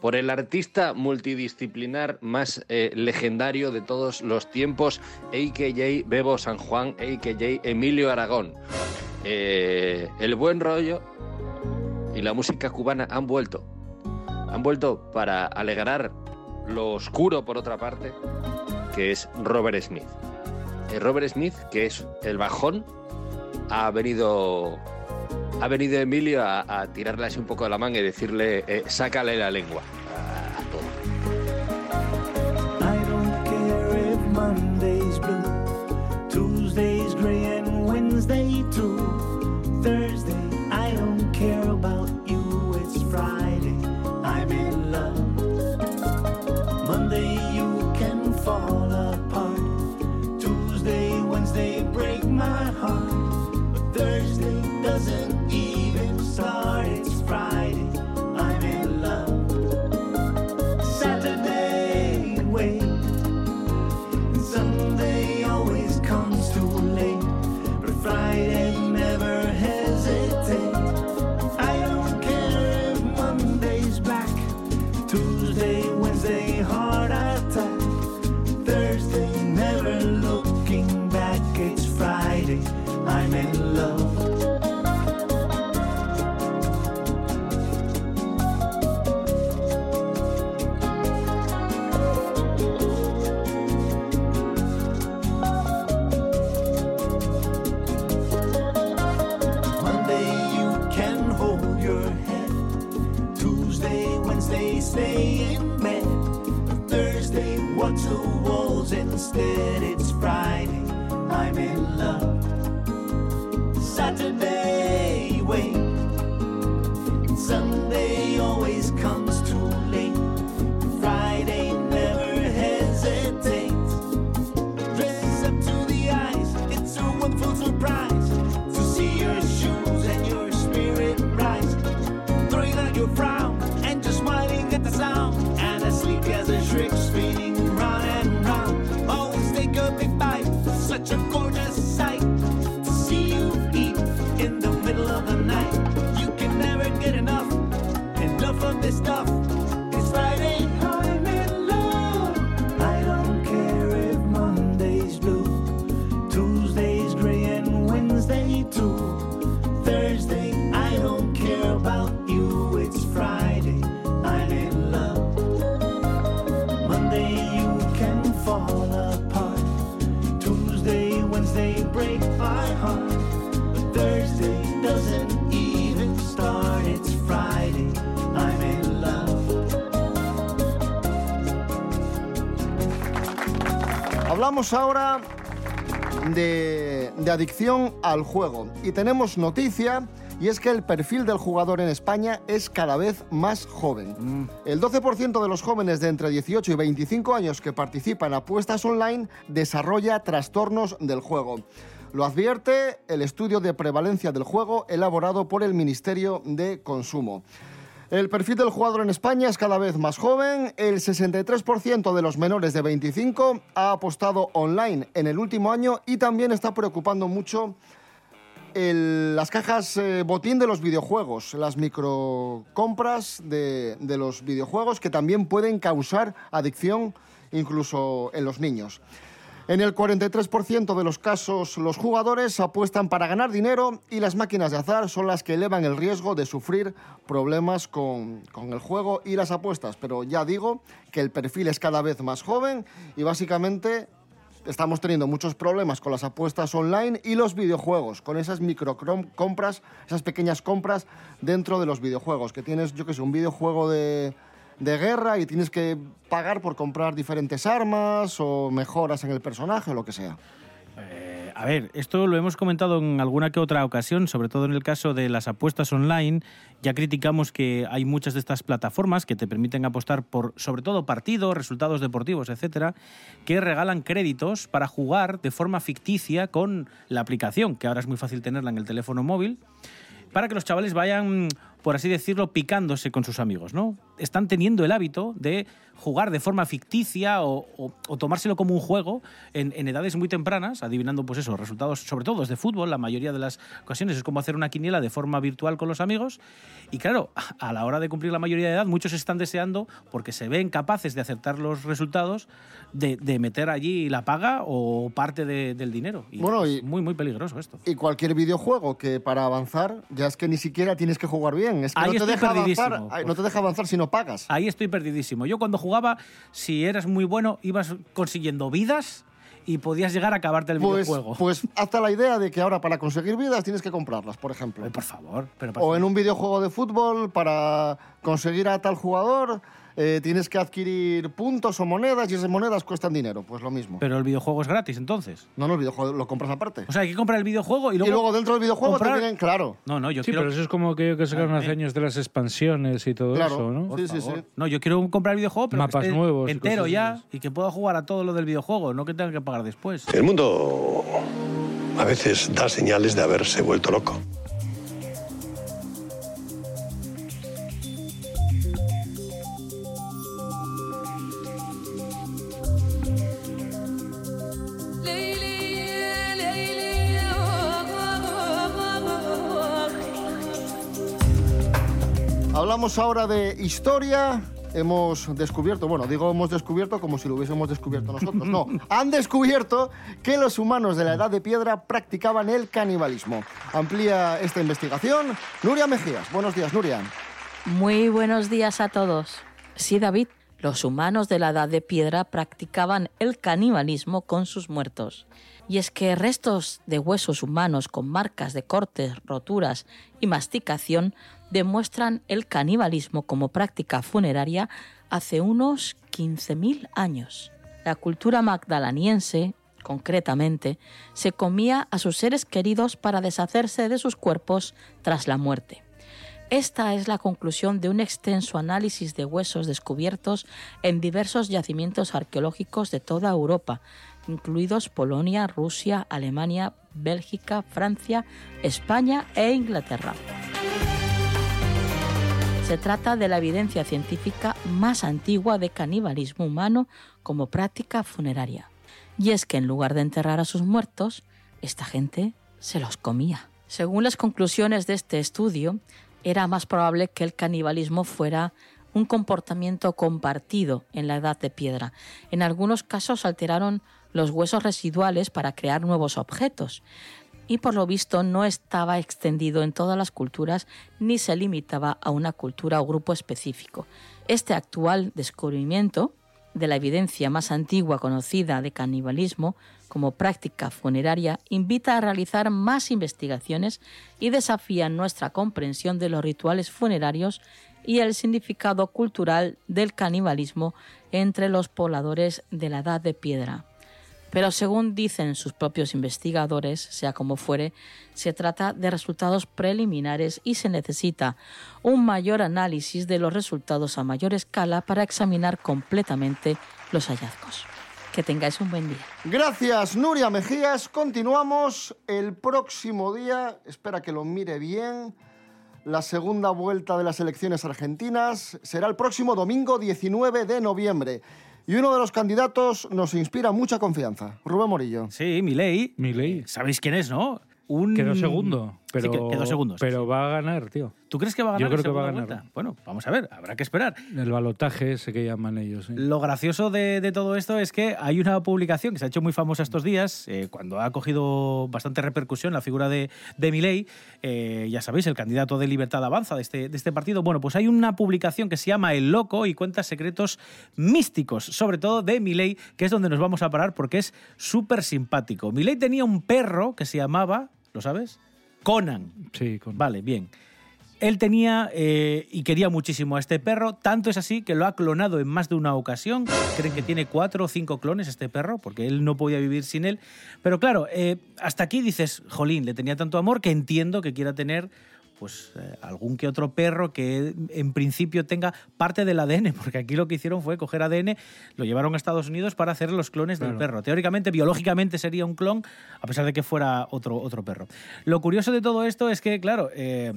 por el artista multidisciplinar más eh, legendario de todos los tiempos, a.k.a. Bebo San Juan, a.k.a. Emilio Aragón. Eh, el buen rollo y la música cubana han vuelto. Han vuelto para alegrar lo oscuro, por otra parte, que es Robert Smith. Eh, Robert Smith, que es el bajón, ha venido ha venido Emilio a, a tirarle así un poco de la manga y decirle, eh, sácale la lengua. Hablamos ahora de, de adicción al juego y tenemos noticia y es que el perfil del jugador en España es cada vez más joven. El 12% de los jóvenes de entre 18 y 25 años que participan en apuestas online desarrolla trastornos del juego. Lo advierte el estudio de prevalencia del juego elaborado por el Ministerio de Consumo. El perfil del jugador en España es cada vez más joven. El 63% de los menores de 25 ha apostado online en el último año y también está preocupando mucho las cajas eh, botín de los videojuegos, las microcompras de los videojuegos que también pueden causar adicción incluso en los niños. En el 43% de los casos, los jugadores apuestan para ganar dinero y las máquinas de azar son las que elevan el riesgo de sufrir problemas con, con el juego y las apuestas. Pero ya digo que el perfil es cada vez más joven y básicamente estamos teniendo muchos problemas con las apuestas online y los videojuegos, con esas micro compras, esas pequeñas compras dentro de los videojuegos, que tienes, yo que sé, un videojuego de, de guerra y tienes que pagar por comprar diferentes armas o mejoras en el personaje o lo que sea. Eh, a ver, esto lo hemos comentado en alguna que otra ocasión, sobre todo en el caso de las apuestas online. Ya criticamos que hay muchas de estas plataformas que te permiten apostar por, sobre todo, partidos, resultados deportivos, etcétera, que regalan créditos para jugar de forma ficticia con la aplicación, que ahora es muy fácil tenerla en el teléfono móvil, para que los chavales vayan, por así decirlo, picándose con sus amigos, ¿no? Están teniendo el hábito de jugar de forma ficticia o, o- o tomárselo como un juego en, en edades muy tempranas, adivinando, pues eso, resultados, sobre todo de fútbol, la mayoría de las ocasiones es como hacer una quiniela de forma virtual con los amigos. Y claro, a la hora de cumplir la mayoría de edad, muchos están deseando, porque se ven capaces de acertar los resultados, de, de meter allí la paga o parte de- del dinero. Y Bueno, y- es muy, muy peligroso esto. Y cualquier videojuego que para avanzar ya es que ni siquiera tienes que jugar bien, es que Ahí no te, deja avanzar, no te deja avanzar si no pagas. Ahí estoy perdidísimo. Yo cuando jugaba, si eras muy bueno, ibas consiguiendo vidas y podías llegar a acabarte el Pues, videojuego. pues hasta la idea de que ahora para conseguir vidas tienes que comprarlas, por ejemplo. por favor. Pero o en un videojuego de fútbol, para conseguir a tal jugador, eh, tienes que adquirir puntos o monedas y esas monedas cuestan dinero. Pues lo mismo. Pero el videojuego es gratis, entonces. No, no, el videojuego lo compras aparte. O sea, hay que comprar el videojuego y luego. y luego dentro del videojuego comprar- te vienen, claro. No, no, yo Sí, quiero. pero eso es como aquello que sacaron Ah, hace eh. años de las expansiones y todo Claro. eso, ¿no? Por favor. No, yo quiero comprar el videojuego, pero que Mapas esté nuevos entero ya y que pueda jugar a todo lo del videojuego, no que tenga que pagar después. El mundo a veces da señales de haberse vuelto loco. Hablamos ahora de historia. Hemos descubierto, bueno, digo hemos descubierto como si lo hubiésemos descubierto nosotros. No, han descubierto que los humanos de la Edad de Piedra practicaban el canibalismo. Amplía esta investigación Nuria Mejías. Buenos días, Nuria. Muy buenos días a todos. Sí, David, los humanos de la Edad de Piedra practicaban el canibalismo con sus muertos. Y es que restos de huesos humanos con marcas de cortes, roturas y masticación demuestran el canibalismo como práctica funeraria hace unos 15.000 años. La cultura magdalaniense, concretamente, se comía a sus seres queridos para deshacerse de sus cuerpos tras la muerte. Esta es la conclusión de un extenso análisis de huesos descubiertos en diversos yacimientos arqueológicos de toda Europa, incluidos Polonia, Rusia, Alemania, Bélgica, Francia, España e Inglaterra. Se trata de la evidencia científica más antigua de canibalismo humano como práctica funeraria. Y es que en lugar de enterrar a sus muertos, esta gente se los comía. Según las conclusiones de este estudio, era más probable que el canibalismo fuera un comportamiento compartido en la edad de piedra. En algunos casos alteraron los huesos residuales para crear nuevos objetos y por lo visto no estaba extendido en todas las culturas ni se limitaba a una cultura o grupo específico. Este actual descubrimiento de la evidencia más antigua conocida de canibalismo como práctica funeraria invita a realizar más investigaciones y desafía nuestra comprensión de los rituales funerarios y el significado cultural del canibalismo entre los pobladores de la Edad de Piedra. Pero según dicen sus propios investigadores, sea como fuere, se trata de resultados preliminares y se necesita un mayor análisis de los resultados a mayor escala para examinar completamente los hallazgos. Que tengáis un buen día. Gracias, Nuria Mejías. Continuamos el próximo día. Espera que lo mire bien. La segunda vuelta de las elecciones argentinas será el próximo domingo 19 de noviembre. Y uno de los candidatos nos inspira mucha confianza. Rubén Morillo. Sí, Milei. Milei. ¿Sabéis quién es, no? un... Quedó segundo, pero, Sí, sí, va a ganar, tío. ¿Tú crees que va a ganar? Yo creo que va a ganar. vuelta? Bueno, vamos a ver, habrá que esperar. El balotaje ese que llaman ellos. Lo gracioso de, de todo esto es que hay una publicación que se ha hecho muy famosa estos días, eh, cuando ha cogido bastante repercusión la figura de, de Milei, eh, ya sabéis, el candidato de Libertad Avanza de este, de este partido. Bueno, pues hay una publicación que se llama El Loco y cuenta secretos místicos, sobre todo de Milei, que es donde nos vamos a parar porque es súper simpático. Milei tenía un perro que se llamaba, ¿lo sabes? Conan. Sí, con... Vale, bien. Él tenía eh, y quería muchísimo a este perro, tanto es así que lo ha clonado en más de una ocasión. Creen que tiene cuatro o cinco clones este perro, porque él no podía vivir sin él. Pero claro, eh, hasta aquí dices, jolín, le tenía tanto amor que entiendo que quiera tener pues eh, algún que otro perro que en principio tenga parte del ADN, porque aquí lo que hicieron fue coger ADN, lo llevaron a Estados Unidos para hacer los clones del perro. Teóricamente, biológicamente sería un clon, a pesar de que fuera otro, otro perro. Lo curioso de todo esto es que, claro, eh,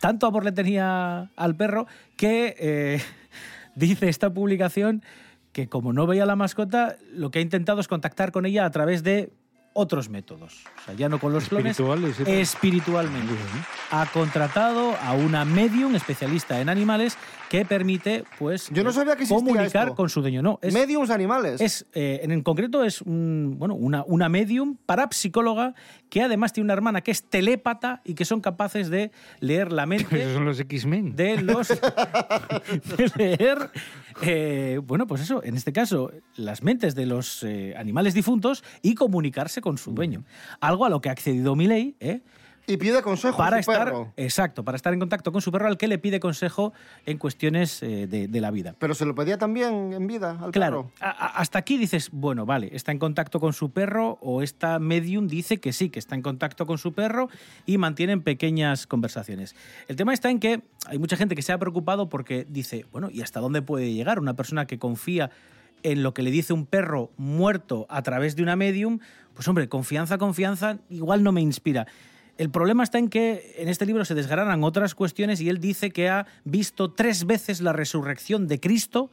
tanto amor le tenía al perro que eh, dice esta publicación que como no veía la mascota, lo que ha intentado es contactar con ella a través de otros métodos. O sea, ya no con los clones, tal. espiritualmente. Ha contratado a una medium especialista en animales que permite, pues, Yo no sabía que existía comunicar esto. con su dueño. No, es, Mediums animales. es, eh, en, en concreto es un- bueno, una, una medium parapsicóloga que además tiene una hermana que es telépata y que son capaces de leer la mente Esos son los X-Men. de los de leer eh, bueno pues eso en este caso las mentes de los eh, animales difuntos y comunicarse con su dueño algo a lo que ha accedido Milei ¿eh? Y pide consejo para a su estar perro. exacto para estar en contacto con su perro al que le pide consejo en cuestiones eh, de, de la vida Pero se lo pedía también en vida al Claro, perro. a- hasta aquí dices, bueno, vale, está en contacto con su perro o esta medium dice que sí, que está en contacto con su perro y mantienen pequeñas conversaciones. El tema está en que hay mucha gente que se ha preocupado porque dice, bueno, ¿y hasta dónde puede llegar una persona que confía en lo que le dice un perro muerto a través de una medium? Pues hombre, confianza, confianza, igual no me inspira. El problema está en que en este libro se desgranan otras cuestiones y él dice que ha visto tres veces la resurrección de Cristo,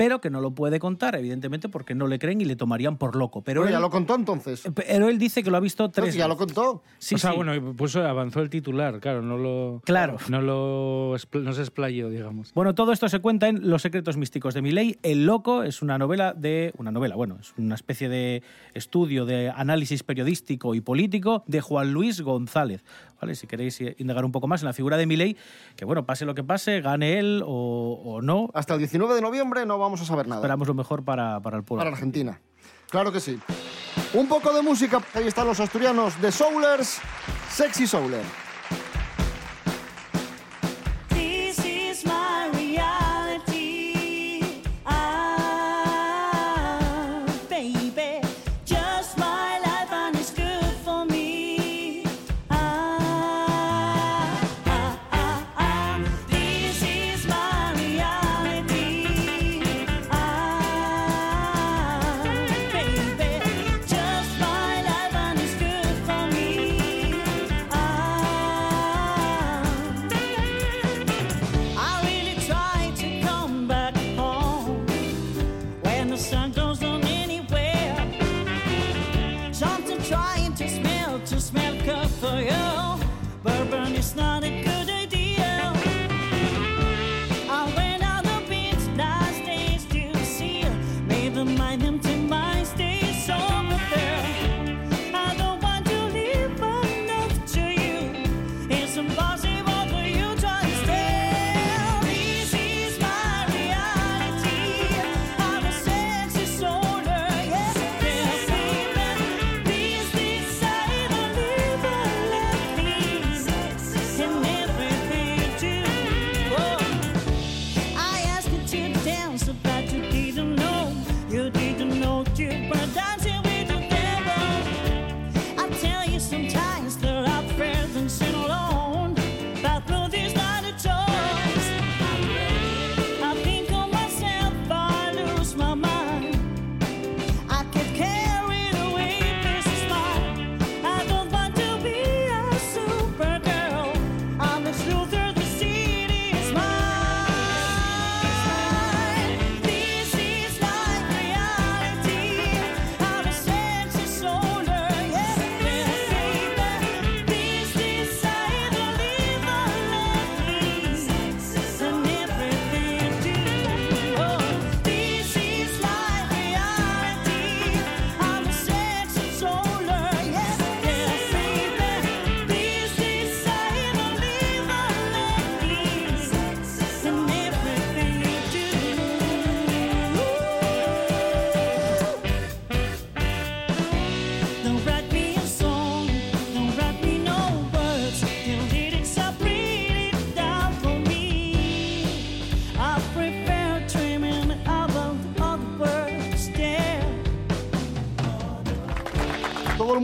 pero que no lo puede contar, evidentemente, porque no le creen y le tomarían por loco. Pero, Pero él, ya lo contó entonces. pero él dice que lo ha visto No, tres si ya lo contó. Sí, o sea, sí. bueno, pues avanzó el titular, claro, no lo. Claro. No lo no se explayó, digamos. Bueno, todo esto se cuenta en Los secretos místicos de Milei. El loco es una novela de una novela, bueno, es una especie de estudio de análisis periodístico y político de Juan Luis González. ¿Vale? Si queréis indagar un poco más en la figura de Milei, que bueno, pase lo que pase, gane él o, o no, Hasta el 19 de noviembre no vamos a saber nada. esperamos lo mejor para, para el pueblo. Para Argentina. Claro que sí. Un poco de música. Ahí están los asturianos de Soulers. Sexy Souler.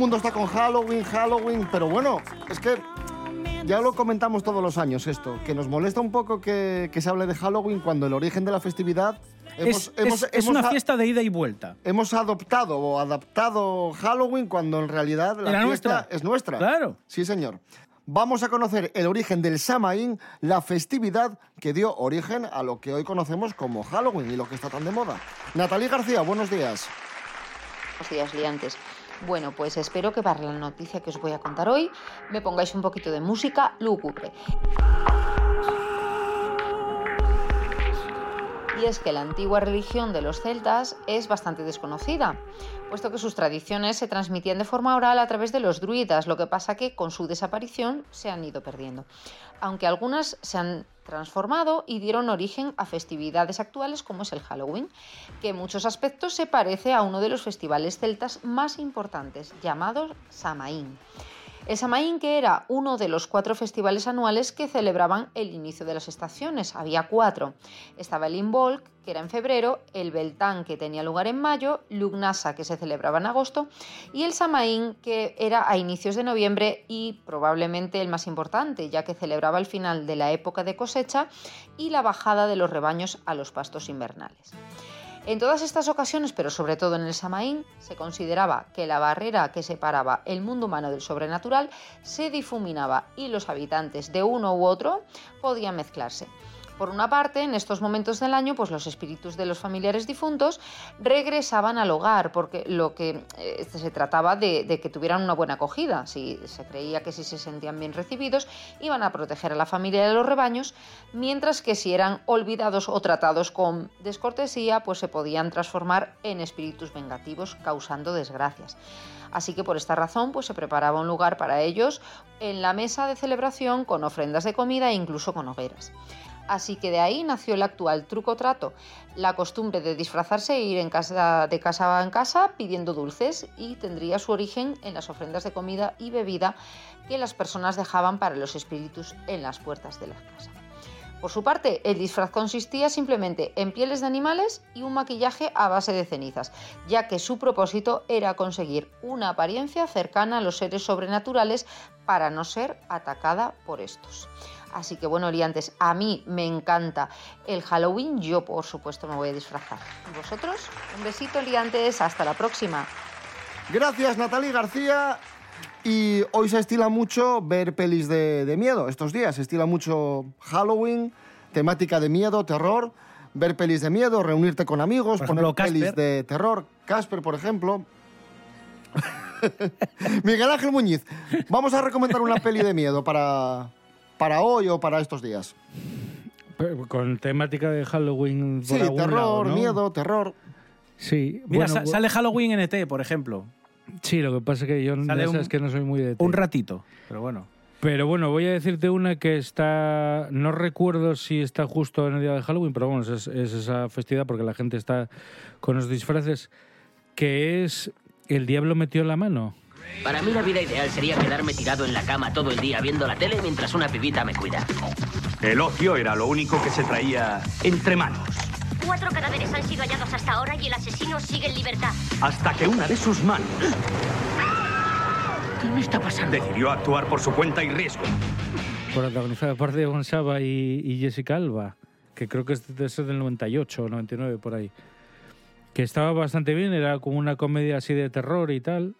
Mundo está con Halloween, Halloween, pero bueno, es que ya lo comentamos todos los años esto, que nos molesta un poco que, que se hable de Halloween cuando el origen de la festividad... Es, es- es una a- fiesta de ida y vuelta. Hemos adoptado o adaptado Halloween cuando en realidad la Era fiesta nuestra. es nuestra. Claro. Sí, señor. Vamos a conocer el origen del Samaín, la festividad que dio origen a lo que hoy conocemos como Halloween y lo que está tan de moda. Natalie García, buenos días. Buenos días, liantes. Bueno, pues espero que para la noticia que os voy a contar hoy me pongáis un poquito de música lúgubre. Y es que la antigua religión de los celtas es bastante desconocida, puesto que sus tradiciones se transmitían de forma oral a través de los druidas, lo que pasa que con su desaparición se han ido perdiendo. Aunque algunas se han transformado y dieron origen a festividades actuales como es el Halloween, que en muchos aspectos se parece a uno de los festivales celtas más importantes, llamado Samaín. El Samaín, que era uno de los cuatro festivales anuales que celebraban el inicio de las estaciones. Había cuatro. Estaba el Imbolc, que era en febrero, el Beltán, que tenía lugar en mayo, Lugnasa, que se celebraba en agosto, y el Samaín, que era a inicios de noviembre y probablemente el más importante, ya que celebraba el final de la época de cosecha y la bajada de los rebaños a los pastos invernales. En todas estas ocasiones, pero sobre todo en el Samaín, se consideraba que la barrera que separaba el mundo humano del sobrenatural se difuminaba y los habitantes de uno u otro podían mezclarse. Por una parte, en estos momentos del año, pues los espíritus de los familiares difuntos regresaban al hogar, porque lo que eh, se trataba de, de que tuvieran una buena acogida. Si se creía que si se sentían bien recibidos, iban a proteger a la familia a los rebaños, mientras que si eran olvidados o tratados con descortesía, pues se podían transformar en espíritus vengativos, causando desgracias. Así que por esta razón pues se preparaba un lugar para ellos en la mesa de celebración con ofrendas de comida e incluso con hogueras. Así que de ahí nació el actual truco trato, la costumbre de disfrazarse e ir de casa en casa pidiendo dulces y tendría su origen en las ofrendas de comida y bebida que las personas dejaban para los espíritus en las puertas de la casa. Por su parte, el disfraz consistía simplemente en pieles de animales y un maquillaje a base de cenizas, ya que su propósito era conseguir una apariencia cercana a los seres sobrenaturales para no ser atacada por estos. Así que bueno, liantes, a mí me encanta el Halloween, yo por supuesto me voy a disfrazar. ¿Y vosotros? Un besito, liantes, hasta la próxima. Gracias, Natalie García. Y hoy se estila mucho ver pelis de, de miedo. Estos días se estila mucho Halloween, temática de miedo, terror. Ver pelis de miedo, reunirte con amigos, Por poner ejemplo, pelis de terror. Casper, por ejemplo. Miguel Ángel Muñiz, vamos a recomendar una peli de miedo para, para hoy o para estos días. Pero Con temática de Halloween por Sí, algún terror, lado, ¿no? miedo, terror. Sí. Mira, bueno, sa- bu- sale Halloween en ET, por ejemplo. Sí, lo que pasa es que yo de un- esas que no soy muy de... Un ratito, pero bueno. Pero bueno, voy a decirte una que está. No recuerdo si está justo en el día de Halloween, pero bueno, es, es esa festividad porque la gente está con los disfraces. Que es. El diablo metió la mano. Para mí la vida ideal sería quedarme tirado en la cama todo el día viendo la tele mientras una pibita me cuida. El ocio era lo único que se traía entre manos. Cuatro cadáveres han sido hallados hasta ahora y el asesino sigue en libertad. Hasta que una de sus manos ¿Qué me está pasando? decidió actuar por su cuenta y riesgo. Protagonizada por Diego Gonzaba y, y Jessica Alba. Que creo que es de ser del 98 o 99 por ahí. Que estaba bastante bien, era como una comedia así de terror y tal.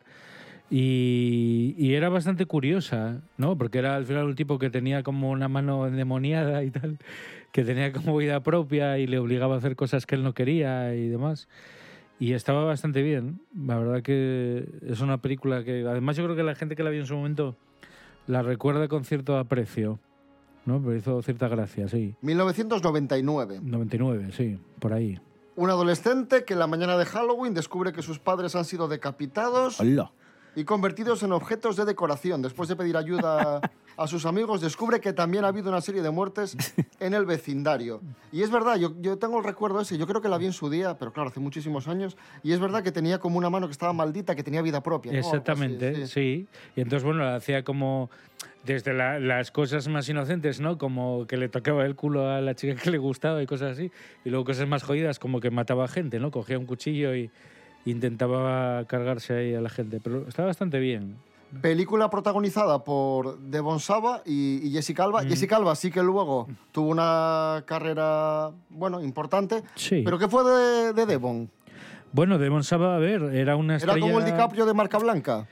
Y, y era bastante curiosa, ¿no? Porque era al final un tipo que tenía como una mano endemoniada y tal, que tenía como vida propia y le obligaba a hacer cosas que él no quería y demás. Y estaba bastante bien. La verdad que es una película que, además, yo creo que la gente que la vio en su momento la recuerda con cierto aprecio, ¿no? Pero hizo cierta gracia, sí. 1999. 99, sí, por ahí. Un adolescente que en la mañana de Halloween descubre que sus padres han sido decapitados Hola. Y convertidos en objetos de decoración. Después de pedir ayuda a sus amigos, descubre que también ha habido una serie de muertes en el vecindario. Y es verdad, yo, yo tengo el recuerdo ese, yo creo que la vi en su día, pero claro, hace muchísimos años, y es verdad que tenía como una mano que estaba maldita, que tenía vida propia. ¿no? Algo así, Exactamente, sí. Y entonces, bueno, hacía como desde la- las cosas más inocentes, ¿no? Como que le tocaba el culo a la chica que le gustaba y cosas así. Y luego cosas más jodidas, como que mataba gente, ¿no? Cogía un cuchillo y, intentaba cargarse ahí a la gente. Pero está bastante bien. Película protagonizada por Devon Saba y, y Jessica Alba. Mm. Jessica Alba sí que luego tuvo una carrera, bueno, importante. Sí. ¿Pero qué fue de, de Devon? Bueno, Devon Saba, a ver, era una ¿Era estrella... como el DiCaprio de marca blanca?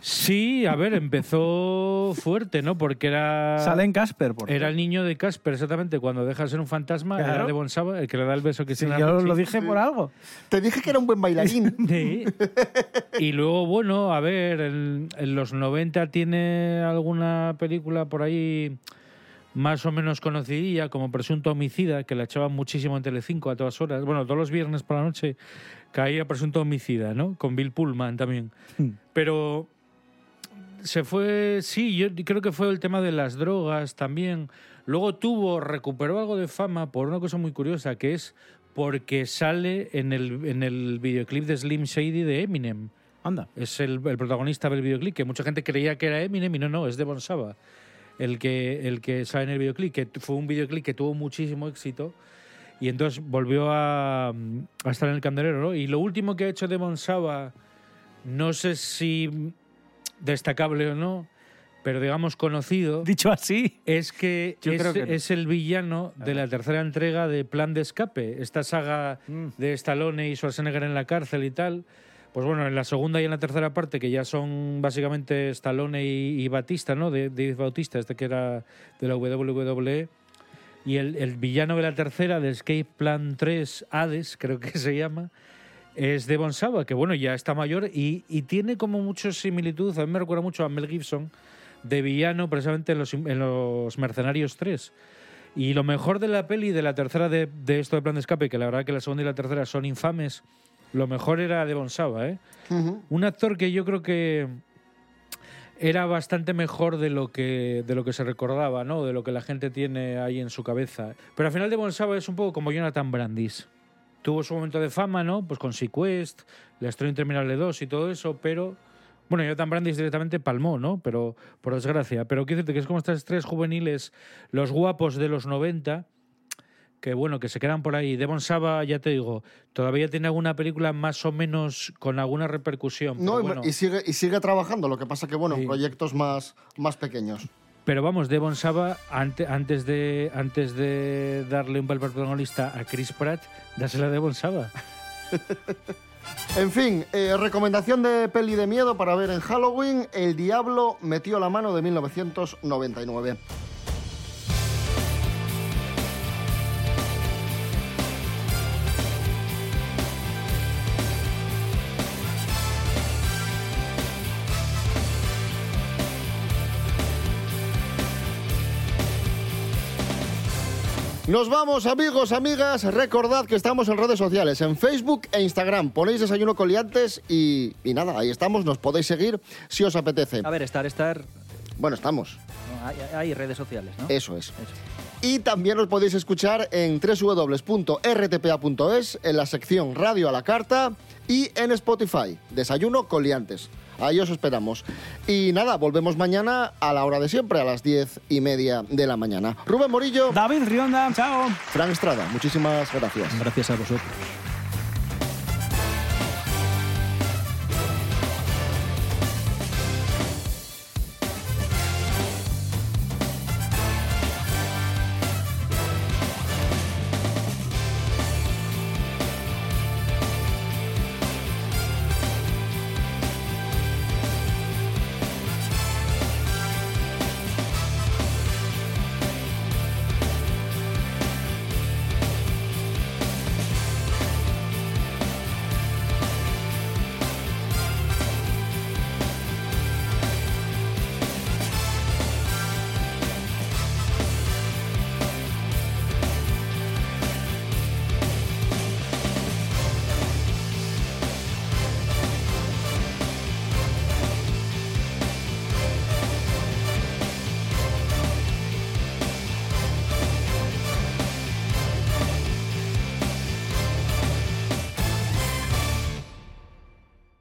Sí, a ver, empezó fuerte, ¿no? Porque era... Sale en Casper, por Era el niño de Casper, exactamente. Cuando deja de ser un fantasma, era. Devon Saba el que le da el beso que Sí, yo lo dije por algo. Te dije que era un buen bailarín. Sí. Y luego, bueno, a ver, en, en los 90 tiene alguna película por ahí más o menos conocidilla, como Presunto Homicida, que la echaban muchísimo en Telecinco a todas horas. Bueno, todos los viernes por la noche caía Presunto Homicida, ¿no? Con Bill Pullman también. Pero se fue, sí, yo creo que fue el tema de las drogas también. Luego tuvo, recuperó algo de fama por una cosa muy curiosa, que es porque sale en el, en el videoclip de Slim Shady de Eminem. Anda. Es el, el protagonista del videoclip, que mucha gente creía que era Eminem y no, no, es Devon Saba el que, el que sale en el videoclip, que fue un videoclip que tuvo muchísimo éxito y entonces volvió a, a estar en el candelero, ¿no? Y lo último que ha hecho Devon Saba, no sé si destacable o no, pero digamos conocido. Dicho así. Es que, Yo es, creo que no. es el villano de la tercera entrega de Plan de Escape, esta saga Mm. de Stallone y Schwarzenegger en la cárcel y tal. Pues bueno, en la segunda y en la tercera parte, que ya son básicamente Stallone y, y Batista, ¿no? De Dave Bautista, este que era de la WWE. Y el, el villano de la tercera, de Escape Plan 3, Hades, creo que se llama, es Devon Saba, que bueno, ya está mayor y, y tiene como mucha similitud, a mí me recuerda mucho a Mel Gibson, de villano precisamente en los, en los Mercenarios 3. Y lo mejor de la peli, de la tercera de, de esto de Plan de Escape, que la verdad que la segunda y la tercera son infames, lo mejor era Devon Saba, ¿eh? Un actor que yo creo que era bastante mejor de lo que de lo que se recordaba, ¿no? De lo que la gente tiene ahí en su cabeza. Pero al final Devon Saba es un poco como Jonathan Brandis. Tuvo su momento de fama, ¿no? Pues con Sequest, La Historia Interminable 2 y todo eso, pero bueno, Jonathan Brandis directamente palmó, ¿no? Pero por desgracia. Pero quiero decirte que es como estas tres juveniles, los guapos de los 90, que bueno, que se quedan por ahí. Devon Saba, ya te digo, todavía tiene alguna película más o menos con alguna repercusión. pero No, y- bueno. y, sigue, y sigue trabajando, lo que pasa que, bueno, en proyectos más, más pequeños. Pero vamos, Devon Saba, ante- antes, de, antes de darle un papel protagonista a Chris Pratt, dásela a Devon Saba. En fin, eh, recomendación de peli de miedo para ver en Halloween, El Diablo metió la mano de 1999. Nos vamos, amigos, amigas. Recordad que estamos en redes sociales, en Facebook e Instagram. Ponéis desayuno coliantes y, y nada, ahí estamos. Nos podéis seguir si os apetece. A ver, estar, estar. Bueno, estamos. no, hay, hay redes sociales, ¿no? Eso es. Y también os podéis escuchar en www.rtpa.es, en la sección Radio a la Carta y en Spotify, Desayuno Coliantes. Ahí os esperamos. Y nada, volvemos mañana a la hora de siempre, a las diez y media de la mañana. Rubén Morillo. David Rionda, chao. Fran Estrada, muchísimas gracias. Gracias a vosotros.